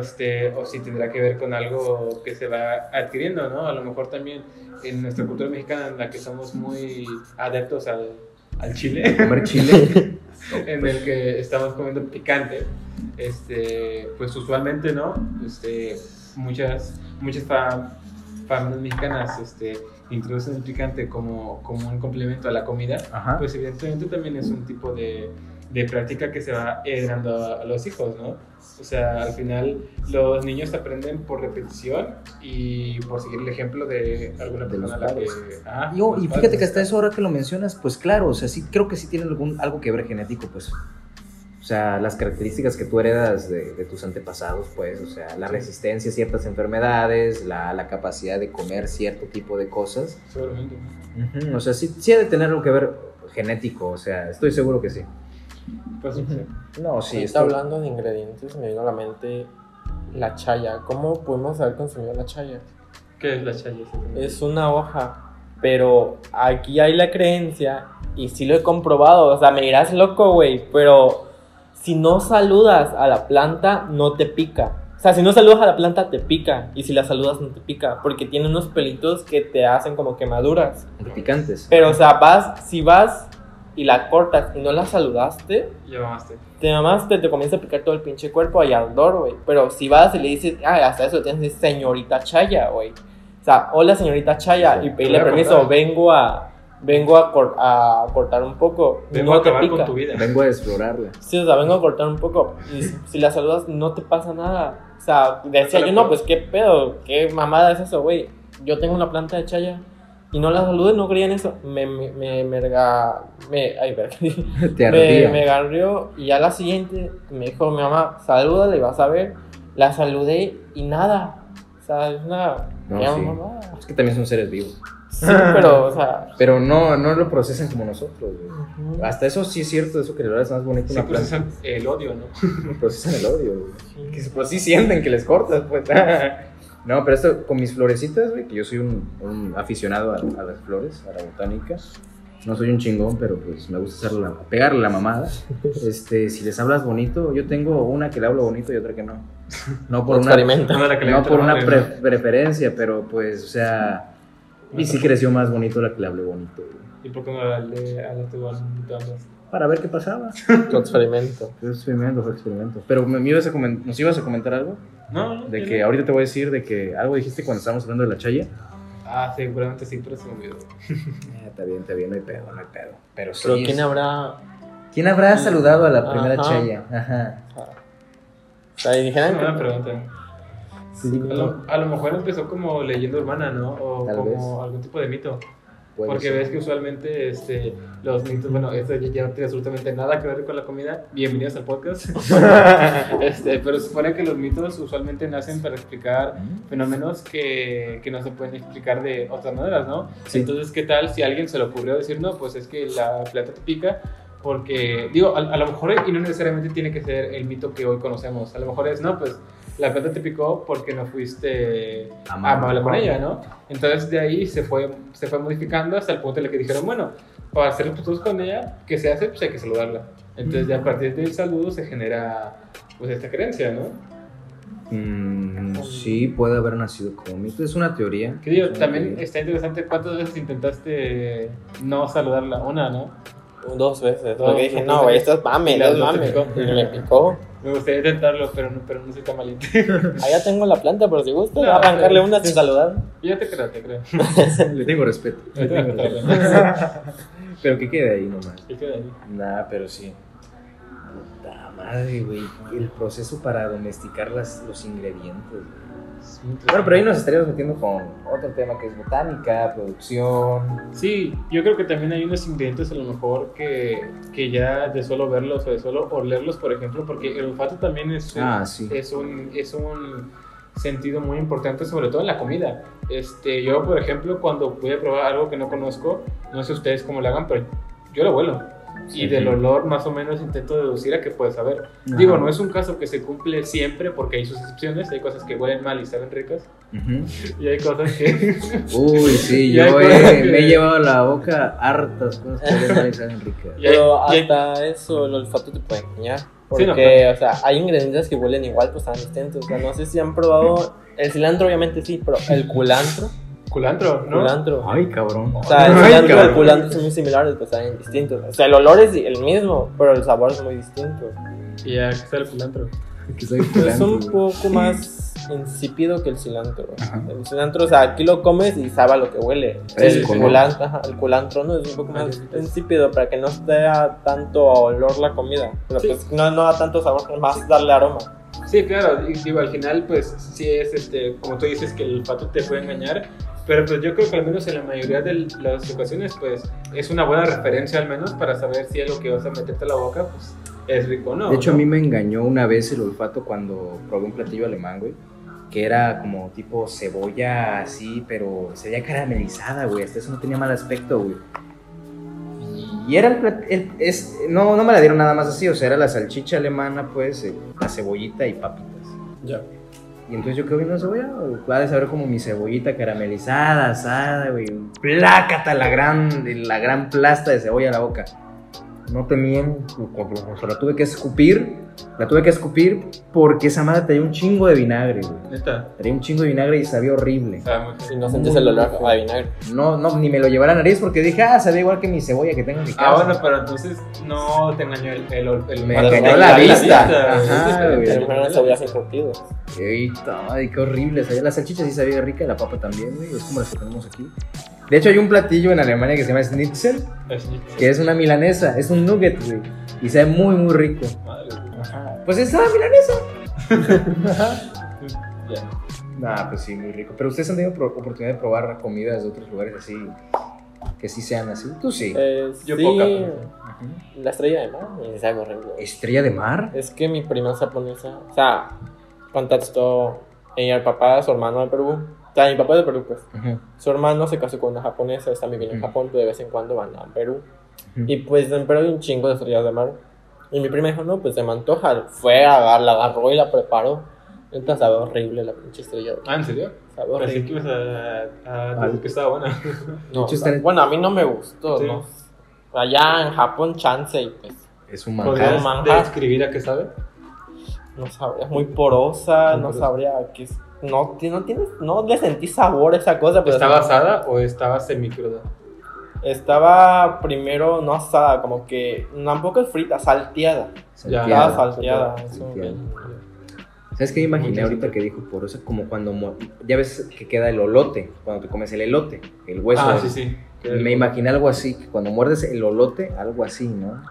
este, o si tendrá que ver con algo que se va adquiriendo, ¿no? A lo mejor también en nuestra cultura mexicana, en la que somos muy adeptos al, al chile, (laughs) Comer chile. (laughs) en el que estamos comiendo picante, este, pues usualmente, ¿no? Este, muchas, muchas fa- familias mexicanas, este, introducen el picante como, como un complemento a la comida, Ajá. pues evidentemente también es un tipo de, de práctica que se va heredando a, a los hijos, ¿no? O sea, al final los niños aprenden por repetición y por seguir el ejemplo de alguna De los persona a la que... padres. Ajá, Y, oh, los y padres. fíjate que hasta eso ahora que lo mencionas, pues claro, o sea, sí creo que sí tiene algún, algo que ver genético, pues. O sea, las características que tú heredas de, de tus antepasados, pues, o sea, la resistencia a ciertas enfermedades, la, la capacidad de comer cierto tipo de cosas. Seguramente. O sea, sí, sí ha de tener algo que ver genético, o sea, estoy seguro que sí. Pues, sí. No, sí, está hablando de ingredientes, me vino a la mente la chaya. ¿Cómo pudimos haber consumido la chaya? ¿Qué es la chaya? Es una hoja, pero aquí hay la creencia, y sí lo he comprobado, o sea, me dirás loco, güey, pero si no saludas a la planta, no te pica. O sea, si no saludas a la planta, te pica, y si la saludas, no te pica, porque tiene unos pelitos que te hacen como quemaduras. picantes. Pero, o sea, vas, si vas y la cortas y no la saludaste, Ya mamaste. te mamaste, te comienza a picar todo el pinche cuerpo y ardor, güey. Pero si vas y le dices, ah, hasta eso tienes que decir señorita Chaya, güey. O sea, hola señorita Chaya, Sí. y pedirle permiso, vengo a, vengo a, cor- a cortar un poco. Vengo no a te acabar pica. con tu vida. Vengo a explorarla. Sí, o sea, vengo a cortar un poco. Y si- la saludas, no te pasa nada. O sea, decía yo, no, pues qué pedo, qué mamada es eso, güey. Yo tengo una planta de chaya y no la saludé, no creía en eso. Me, me, me, merga- me, ay, verga. (laughs) Te me, me agarrió y a la siguiente me dijo mi mamá, salúdale, vas a ver. La saludé y nada. O sea, es una. No, sí. Es que también son seres vivos. Sí, pero, o sea. Pero no, no lo procesan como nosotros, güey. Hasta eso sí es cierto, eso que le es más bonito Sí una planta. procesan el odio, ¿no? (laughs) Procesan el odio, güey. Sí. Que pues sí sienten que les cortas, pues. (laughs) No, pero esto con mis florecitas, güey, que yo soy un, un aficionado a, a las flores, a la botánica. No soy un chingón, pero pues me gusta hacerla, pegarle la mamada. (laughs) Este, si les hablas bonito, yo tengo una que le hablo bonito y otra que no. No por una, Experimenta. No, por una pre- preferencia, pero pues, o sea, y sí creció más bonito la que le hablé bonito. ¿Y por qué no le a la tu más? Para ver qué pasaba. (laughs) Tu experimento. Fue experimento, fue experimento. Pero me, me ibas a ¿nos ibas a comentar algo? No, no. De que no. ahorita te voy a decir de que algo dijiste cuando estábamos hablando de la chaya. Ah, seguramente sí, pero se me olvidó. (laughs) Eh, está bien, está bien, no hay pedo, no hay pedo. Pero sí. Pero es- ¿quién habrá.? ¿Quién habrá saludado a la primera Ajá. chaya? Ajá. O sea, y dijeran Es una buena pregunta. Sí, A lo, a lo mejor empezó como leyenda urbana, ¿no? O Tal como vez. algún tipo de mito. Puede Porque ser. ves que usualmente este, los mitos, bueno, esto ya, no tiene absolutamente nada que ver con la comida. Bienvenidos al podcast. (laughs) este, pero se supone que los mitos usualmente nacen para explicar fenómenos que, que no se pueden explicar de otras maneras, ¿no? Sí. Entonces, ¿qué tal si a alguien se le ocurrió decir, no, pues es que la plata te pica? Porque, digo, a, a lo mejor, y no necesariamente tiene que ser el mito que hoy conocemos, a lo mejor es, no, pues la plata te picó porque no fuiste Amable. amable con ella, ¿no? Entonces de ahí se fue, se fue modificando hasta el punto en el que dijeron, bueno, para ser respetuosos con ella, ¿qué se hace? Pues hay que saludarla. Entonces ya a partir del saludo se genera pues esta creencia, ¿no? Mm, sí, puede haber nacido como mito. Es una teoría. Que digo, Es también teoría. está interesante cuántas veces intentaste no saludarla. Una, ¿no? Dos veces. Dos, porque dije, no, güey, esto es mame, las es mame. Y me picó. Me gustaría intentarlo, pero no, pero no soy tan valiente. (laughs) Allá tengo la planta, pero si gusta, No, arrancarle pero- una sin saludar. Yo te creo, te creo. Le tengo respeto. Le tengo respeto. Pero que quede ahí nomás. Y queda ahí. Nah, pero sí. Puta madre, güey. El proceso para domesticar las, los ingredientes. güey. Bueno, pero ahí nos estaríamos metiendo con otro tema que es botánica, producción. Sí, yo creo que también hay unos ingredientes a lo mejor que, que ya de solo verlos o de solo olerlos, por ejemplo, porque el olfato también es un, Ah, sí. es un, es un sentido muy importante, sobre todo en la comida. Este, yo, por ejemplo, cuando voy a probar algo que no conozco, no sé ustedes cómo lo hagan, pero yo lo huelo. Y Sí. del olor más o menos intento deducir a qué puede saber. Ajá. Digo, no es un caso que se cumple siempre porque hay sus excepciones, hay cosas que huelen mal y saben ricas, Ujú. (laughs) y hay cosas que... (laughs) Uy, sí, (laughs) yo he- que- me he llevado a la boca hartas cosas que huelen mal y saben ricas. Y hay- Pero hay- hasta eso el olfato te puede engañar. Porque, Sí, no, claro. o sea, hay ingredientes que huelen igual, pues están distintos. O sea, no sé si han probado. El cilantro, obviamente sí, pero el culantro. Culantro, ¿no? Culantro. Ay, cabrón. O sea, el Ay, cilantro y el cabrón. culantro son muy similares, pues saben distintos. O sea, el olor es el mismo, pero el sabor es muy distinto. Y ya, ¿qué está el culantro? Que soy Es culantro, un güey. poco más insípido que el cilantro. Ajá. El cilantro, o sea, aquí lo comes y sabe a lo que huele. El, ¿no? culantro, ajá, el culantro no es un poco más insípido para que no esté a tanto olor la comida. Pero Sí. pues no, no da tanto sabor, más darle aroma. Sí, claro, y digo, al final, pues sí es, este, como tú dices, que el olfato te puede engañar, pero pues yo creo que al menos en la mayoría de las ocasiones, pues es una buena referencia al menos para saber si algo que vas a meterte a la boca, pues es rico o no. De hecho, a ¿no? mí me engañó una vez el olfato cuando probé un platillo alemán, güey. Que era como tipo cebolla así, pero se veía caramelizada, güey. Hasta eso no tenía mal aspecto, güey. Y era el, el- es, no, no me la dieron nada más así, o sea, era la salchicha alemana, pues, eh, la cebollita y papitas. Ya. Y entonces yo quedé viendo cebolla, va a saber como mi cebollita caramelizada, asada, güey. Plácata la gran, la gran plasta de cebolla a la boca. No te miento, o sea, la tuve que escupir, la tuve que escupir porque esa madre traía un chingo de vinagre, güey. Neta, Traía un chingo de vinagre y sabía horrible. Y no sientes el olor a vinagre. No, no, ni me lo llevé a la nariz porque dije, ah, sabía igual que mi cebolla que tengo en mi casa. Ah, bueno, pero entonces no te engañó el, el, el- Me engañó la vista. es Ajá, güey. Pero no sabía sin ay, qué horrible. sabía- La salchicha sí sabía rica, la papa también, güey. Es como las que tenemos aquí. De hecho, hay un platillo en Alemania que se llama Schnitzel, que es una milanesa, es un nugget, güey. Y sabe muy, muy rico. Madre, güey. Pues es una milanesa. (laughs) Ya. Nah, pues sí, muy rico. Pero ustedes han tenido oportunidad de probar comidas de otros lugares así, que sí sean así. Tú sí. Eh, Yo sí, poca. La estrella de mar y sabe horrible. Estrella de mar. Es que mi prima es japonesa, o sea, contactó ella, el papá, su hermano de Perú. O sea, mi papá es de Perú, pues. Ujú, Su hermano se casó con una japonesa, está viviendo en Ujú. Japón, pero de vez en cuando van a Perú. ujú. Y pues en Perú hay un chingo de estrellas de mar. Y mi prima dijo, no, pues se me antoja. Fue a agar- la agarró y la preparó. Entonces sabe horrible la pinche estrella. Ah, ¿en serio? Sabe Pensé horrible. que ibas a, a decir que estaba buena. (laughs) No, Bueno, a mí no me gustó, Sí. ¿no? Allá en Japón, chance y pues Es un ¿Podrías manjar. manjar. describir a qué sabe? no sabría, es muy porosa, Muy no porosa. sabría que es- no, no tienes, no le sentí sabor a esa cosa, pero ¿Está basada o estaba semicruda? Estaba primero no asada, como que tampoco es frita, salteada. Salteada. Estaba salteada. salteada. ¿Sabes qué me imaginé ahorita que dijo por eso? Como cuando ya ves que queda el olote, cuando te comes el elote, el hueso. ah, sí, sí. Me imaginé algo así, que cuando muerdes el olote, algo así, ¿no?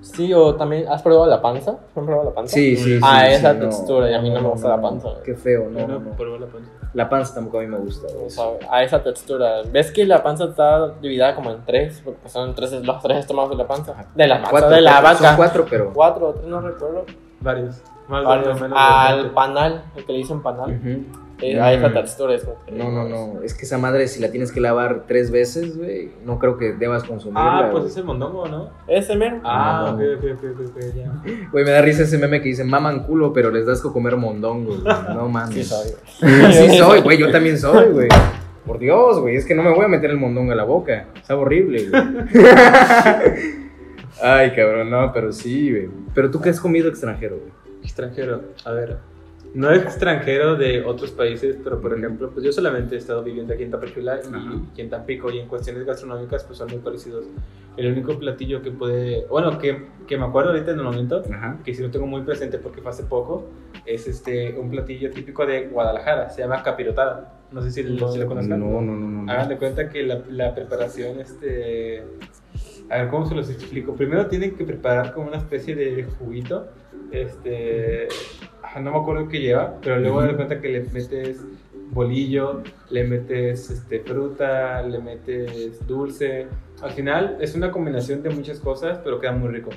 Sí, o también, ¿has probado la panza? ¿Has probado la panza? Sí, sí, sí. Ah, sí, esa no. textura, y a mí no me gusta la panza. Qué feo, no, Yo no, no no. pruebo la panza. La panza tampoco a mí me gusta. güey. O sea, a esa textura. ¿Ves que la panza está dividida como en tres? Porque son tres, los tres estómagos de la panza. De la panza, Cuatro, de la Son vaca. cuatro, pero. Cuatro o tres, no recuerdo. Varios. Más Varios. o menos. Al panal, el que le dicen panal. Ujú. Eh, a esa Mm. textura es. No, no, no. Es que esa madre, si la tienes que lavar tres veces, güey, no creo que debas consumirla. Ah, pues es el mondongo, ¿no? Ese mero. Ah, no. ok, ok, ok, ok, ok, ya. (laughs) Güey, me da risa ese meme que dice maman culo, pero les das que comer mondongo. güey. (laughs) No mames. Sí, soy. sí soy, güey. Yo (laughs) también soy, güey. Por Dios, güey. Es que no me voy a meter el mondongo a la boca. Está horrible, güey. Ay, cabrón, no, pero sí, güey. Pero tú qué has comido extranjero, güey. Extranjero, a ver. No es extranjero de otros países, pero por ejemplo, pues yo solamente he estado viviendo aquí en Tapachula y, y en Tampico y en cuestiones gastronómicas pues son muy parecidos. El único platillo que puede, bueno, que, que me acuerdo ahorita en el momento, Ajá. que sí lo tengo muy presente porque fue hace poco, es este un platillo típico de Guadalajara, se llama capirotada. No sé si, lo- si lo No, conozcan. no, no, no. no. Hagan de cuenta que la, la preparación, este... A ver, ¿cómo se los explico? Primero tienen que preparar como una especie de juguito, este... ah, No me acuerdo qué lleva, pero luego Ujú. de cuenta que le metes bolillo, le metes este, fruta, le metes dulce. Al final es una combinación de muchas cosas, pero queda muy rico.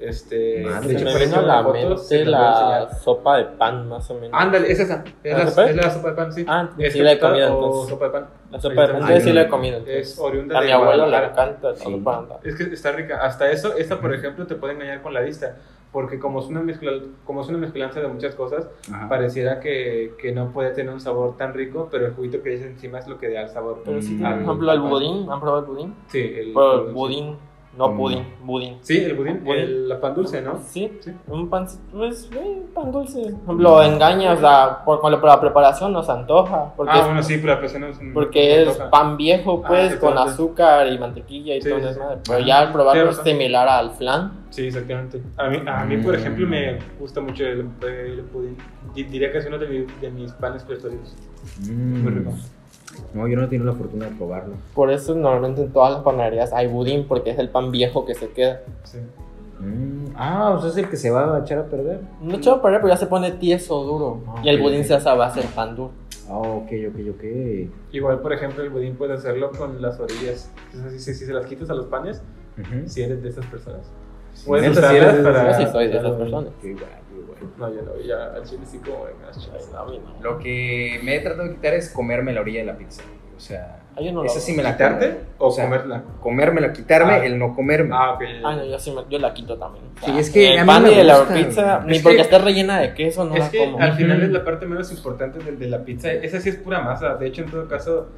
Este, Madre, de hecho, me vino a la fotos mente la sopa de pan, más o menos. Ándale, es esa. Es ¿La la, sopa? es la sopa de pan, sí. Ah, ¿Es sí la he comido, entonces. sopa de pan? La sopa de pan, está. sí la he comido. Es entonces. oriunda A de mi abuelo le encanta la Sí. Es que está rica. Hasta eso, esta, por ejemplo, te puede engañar con la vista. Porque como es una, mezcla, como es una mezclanza de muchas cosas, Ajá. pareciera que, que no puede tener un sabor tan rico, pero el juguito que dice encima es lo que da el sabor. Pero sí, Mm, por ejemplo, el budín. ¿Han probado el budín? Sí, el sí. Budín, no Mm. pudín, budín. Sí, el budín, Budín. el la pan dulce, ¿no? Sí, Sí. un pan, pues, eh, pan dulce. Por ejemplo, engaña, o sea, por, con la, por la preparación nos antoja. Porque ah, es, bueno, sí, pero la presión es un- porque es pan viejo, Ah, pues, con exactamente. azúcar y mantequilla y Sí, todo eso. sí. Pero Ah, ya al probarlo es similar al flan. Sí, exactamente. A mí, a mí, por Mm. ejemplo, me gusta mucho el, el pudín. Di- Diría que es uno de, mi- de mis panes preferidos. Mm. Muy rico. No, yo no he tenido la fortuna de probarlo. Por eso normalmente en todas las panaderías hay budín, porque es el pan viejo que se queda. Sí. Mm. Ah, o sea, es el que se va a echar a perder. No echado a perder, pero ya se pone tieso, duro. Ah, y el budín se hace a base de pan duro. Ah, ok, ok, ok. Igual, por ejemplo, el budín puede hacerlo con las orillas. Si, si, si se las quitas a los panes, si eres de esas personas. Sí, Puedes usarlas para... Yo sí soy de esas personas. qué guay, qué guay. No, yo no, ya al chile sí como en las chiles. Lo que me he tratado de quitar es comerme la orilla de la pizza. O sea, Ah, yo no esa sí me la ¿Quitarte como. o sea, comerla? Comérmela, quitarme, Ah. el no comerme. Ah, ok. Ah, no, yo sí me- yo la quito también. O Sí, es que a el mí pan me y de la pizza, Es ni que- porque esté rellena de queso, no es la que como. al final es la parte menos importante de, de la pizza. Esa sí es pura masa. De hecho, en todo caso,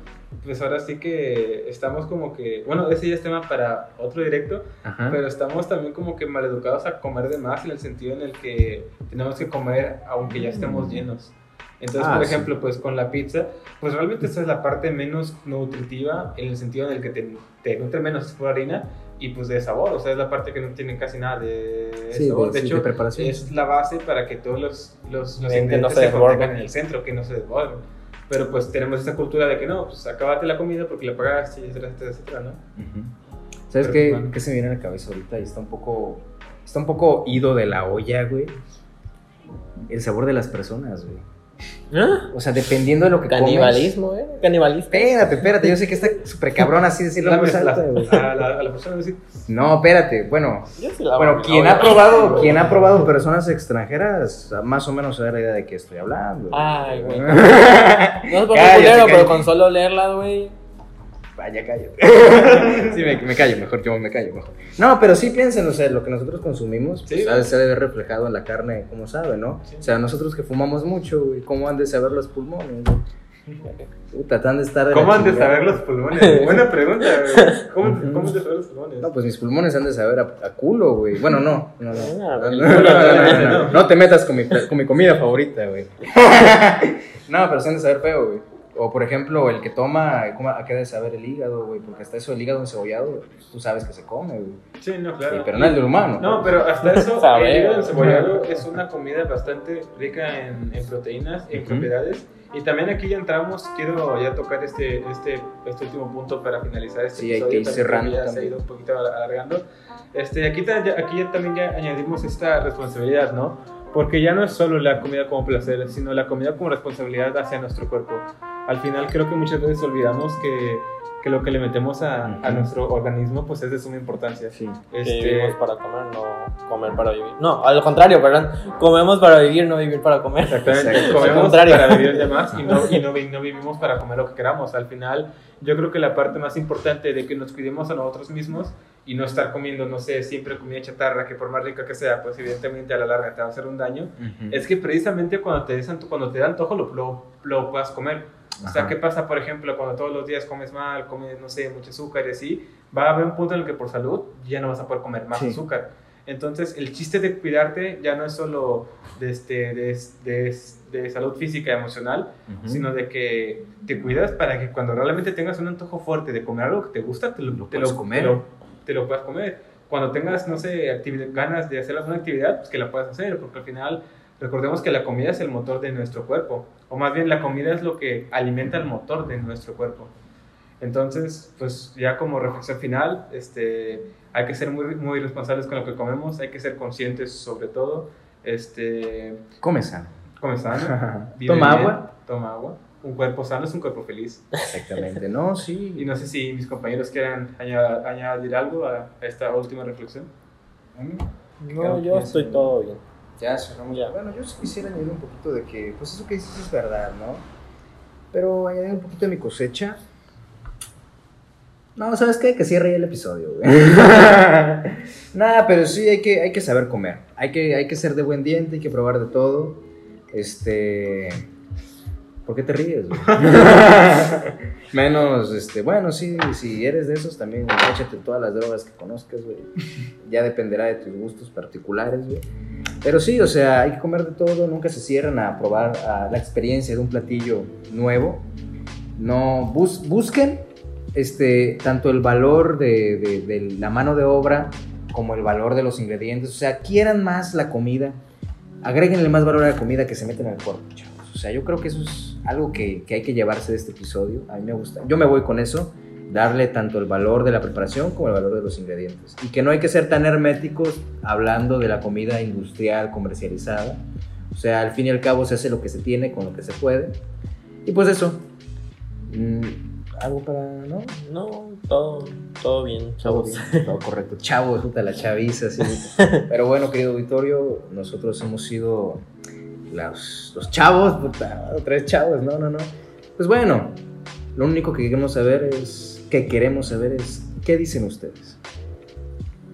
pues ahora sí que estamos como que... Bueno, ese ya es tema para otro directo. Ajá. Pero estamos también como que maleducados a comer de más en el sentido en el que tenemos que comer aunque ya estemos llenos. Entonces, Ah, por sí. ejemplo, pues con la pizza, pues realmente esa es la parte menos nutritiva en el sentido en el que te, te nutre menos es por harina y pues de sabor, o sea, es la parte que no tiene casi nada de Sí, sabor. de- De, sí, hecho, de preparación. es la base para que todos los, los, los Que no ingredientes se se contengan en el centro, que no se desborden. Pero pues tenemos esa cultura de que no, pues acabate la comida porque la pagaste, etcétera, etcétera, etcétera, ¿no? Ujú. ¿Sabes Pero, qué, bueno. qué se me viene a la cabeza ahorita? Y está un poco. Está un poco ido de la olla, güey. El sabor de las personas, güey. ¿Ah? O sea, dependiendo de lo que comes. Canibalismo, ¿eh? Canibalismo. Espérate, espérate. Yo sé que está súper cabrón así decirlo La a, la, a la persona decir, No, espérate. Bueno, Yo sí la bueno, quien ha probado, quien ha probado personas extranjeras, más o menos se da la idea de qué estoy hablando. Ay, güey. (laughs) No es por culero, pero con solo leerla, güey. Vaya, cállate. sí, me, me callo, mejor yo me callo, mejor. No, pero sí piensen, o sea, lo que nosotros consumimos, pues, Sí. de- se debe ver reflejado en la carne, como sabe, ¿no? Sí. O sea, nosotros que fumamos mucho, güey, ¿cómo han de saber los pulmones? güey? Puta, te han de estar de ¿Cómo han de chingada. saber los pulmones? Buena pregunta, güey. ¿Cómo. ¿Cómo han de saber los pulmones? No, pues mis pulmones han de saber a, a culo, güey. Bueno, no. No, no. Ah, No, el no, no, culo, no, no, no. no. No te metas con mi, con mi comida favorita, güey. (laughs) No, pero se han de saber feo, güey. O por ejemplo, el que toma, ¿cómo, ¿a qué debe saber el hígado, güey? Porque hasta eso, el hígado encebollado, pues, tú sabes que se come, güey. Sí, no, claro. Sí, pero no el del humano. No, pero hasta eso, (laughs) Saber. el hígado encebollado (laughs) es una comida bastante rica en, en proteínas, en Ujú. propiedades. Y también aquí ya entramos, quiero ya tocar este, este, este último punto para finalizar este Sí, hay episodio. que ir también cerrando Ya se ha también. ido un poquito alargando. Este, aquí, aquí ya también ya añadimos esta responsabilidad, ¿no? Porque ya no es solo la comida como placer, sino la comida como responsabilidad hacia nuestro cuerpo. Al final creo que muchas veces olvidamos que, que lo que le metemos a, a nuestro organismo pues es de suma importancia. Sí. Que Este, vivimos para comer, no comer para vivir. No, al contrario, perdón. Comemos para vivir, no vivir para comer. Exactamente, Exacto. comemos contrario. para vivir de más y, no, y no, no vivimos para comer lo que queramos. Al final, yo creo que la parte más importante de que nos cuidemos a nosotros mismos y no estar comiendo, no sé, siempre comida chatarra, que por más rica que sea, pues evidentemente a la larga te va a hacer un daño, es que precisamente cuando te, des cuando te da antojo lo, lo, lo puedas comer. O sea, Ajá. ¿qué pasa, por ejemplo, cuando todos los días comes mal, comes, no sé, mucho azúcar y así? Va a haber un punto en el que por salud ya no vas a poder comer más Sí. azúcar. Entonces, el chiste de cuidarte ya no es solo de, este, de, de, de salud física y emocional, Ujú. sino de que te cuidas para que cuando realmente tengas un antojo fuerte de comer algo que te gusta, te lo, Lo te lo, comer. Te lo, te lo puedas comer. Cuando tengas, no sé, ganas de hacer alguna actividad, pues que la puedas hacer, porque al final recordemos que la comida es el motor de nuestro cuerpo, o más bien la comida es lo que alimenta el motor de nuestro cuerpo. Entonces, pues ya como reflexión final, este, hay que ser muy, muy responsables con lo que comemos, hay que ser conscientes sobre todo, este, Come sano. come sano, (laughs) Toma bien, agua. Toma agua. Un cuerpo sano es un cuerpo feliz. Exactamente. No, (laughs) sí. Y no sé si mis compañeros quieran aña- añadir algo a esta última reflexión. No, yo estoy todo bien. Ya. Ya. Bueno, yo sí quisiera añadir un poquito de que, pues eso que dices es verdad, ¿no? Pero añadir un poquito de mi cosecha. No, ¿sabes qué? Que cierre ya el episodio, güey. (laughs) Nada, pero sí hay que, hay que saber comer. Hay que, hay que ser de buen diente, hay que probar de todo. Este. ¿Por qué te ríes, güey? (laughs) Menos, este, bueno, sí, si eres de esos también, échate todas las drogas que conozcas, güey. Ya dependerá de tus gustos particulares, güey. Pero sí, o sea, hay que comer de todo, nunca se cierran a probar la experiencia de un platillo nuevo. No, bus- busquen este, tanto el valor de, la mano de obra como el valor de los ingredientes. O sea, quieran más la comida, agréguenle más valor a la comida que se meten en el cuerpo, chavos. O sea, yo creo que eso es algo que, que hay que llevarse de este episodio. A mí me gusta. Yo me voy con eso, darle tanto el valor de la preparación como el valor de los ingredientes. Y que no hay que ser tan herméticos hablando de la comida industrial, comercializada. O sea, al fin y al cabo se hace lo que se tiene con lo que se puede. Y pues eso. Mm, algo para, ¿no? No, todo, todo bien, Todo chavos. bien, todo correcto. (laughs) Chavo, puta, la chaviza, sí. (laughs) Pero bueno, querido auditorio, nosotros hemos sido los, los chavos, puta, tres chavos, no, no, no. Pues bueno, lo único que queremos saber es, que queremos saber es, ¿qué dicen ustedes?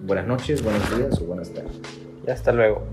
Buenas noches, buenos días o buenas tardes. Y hasta luego.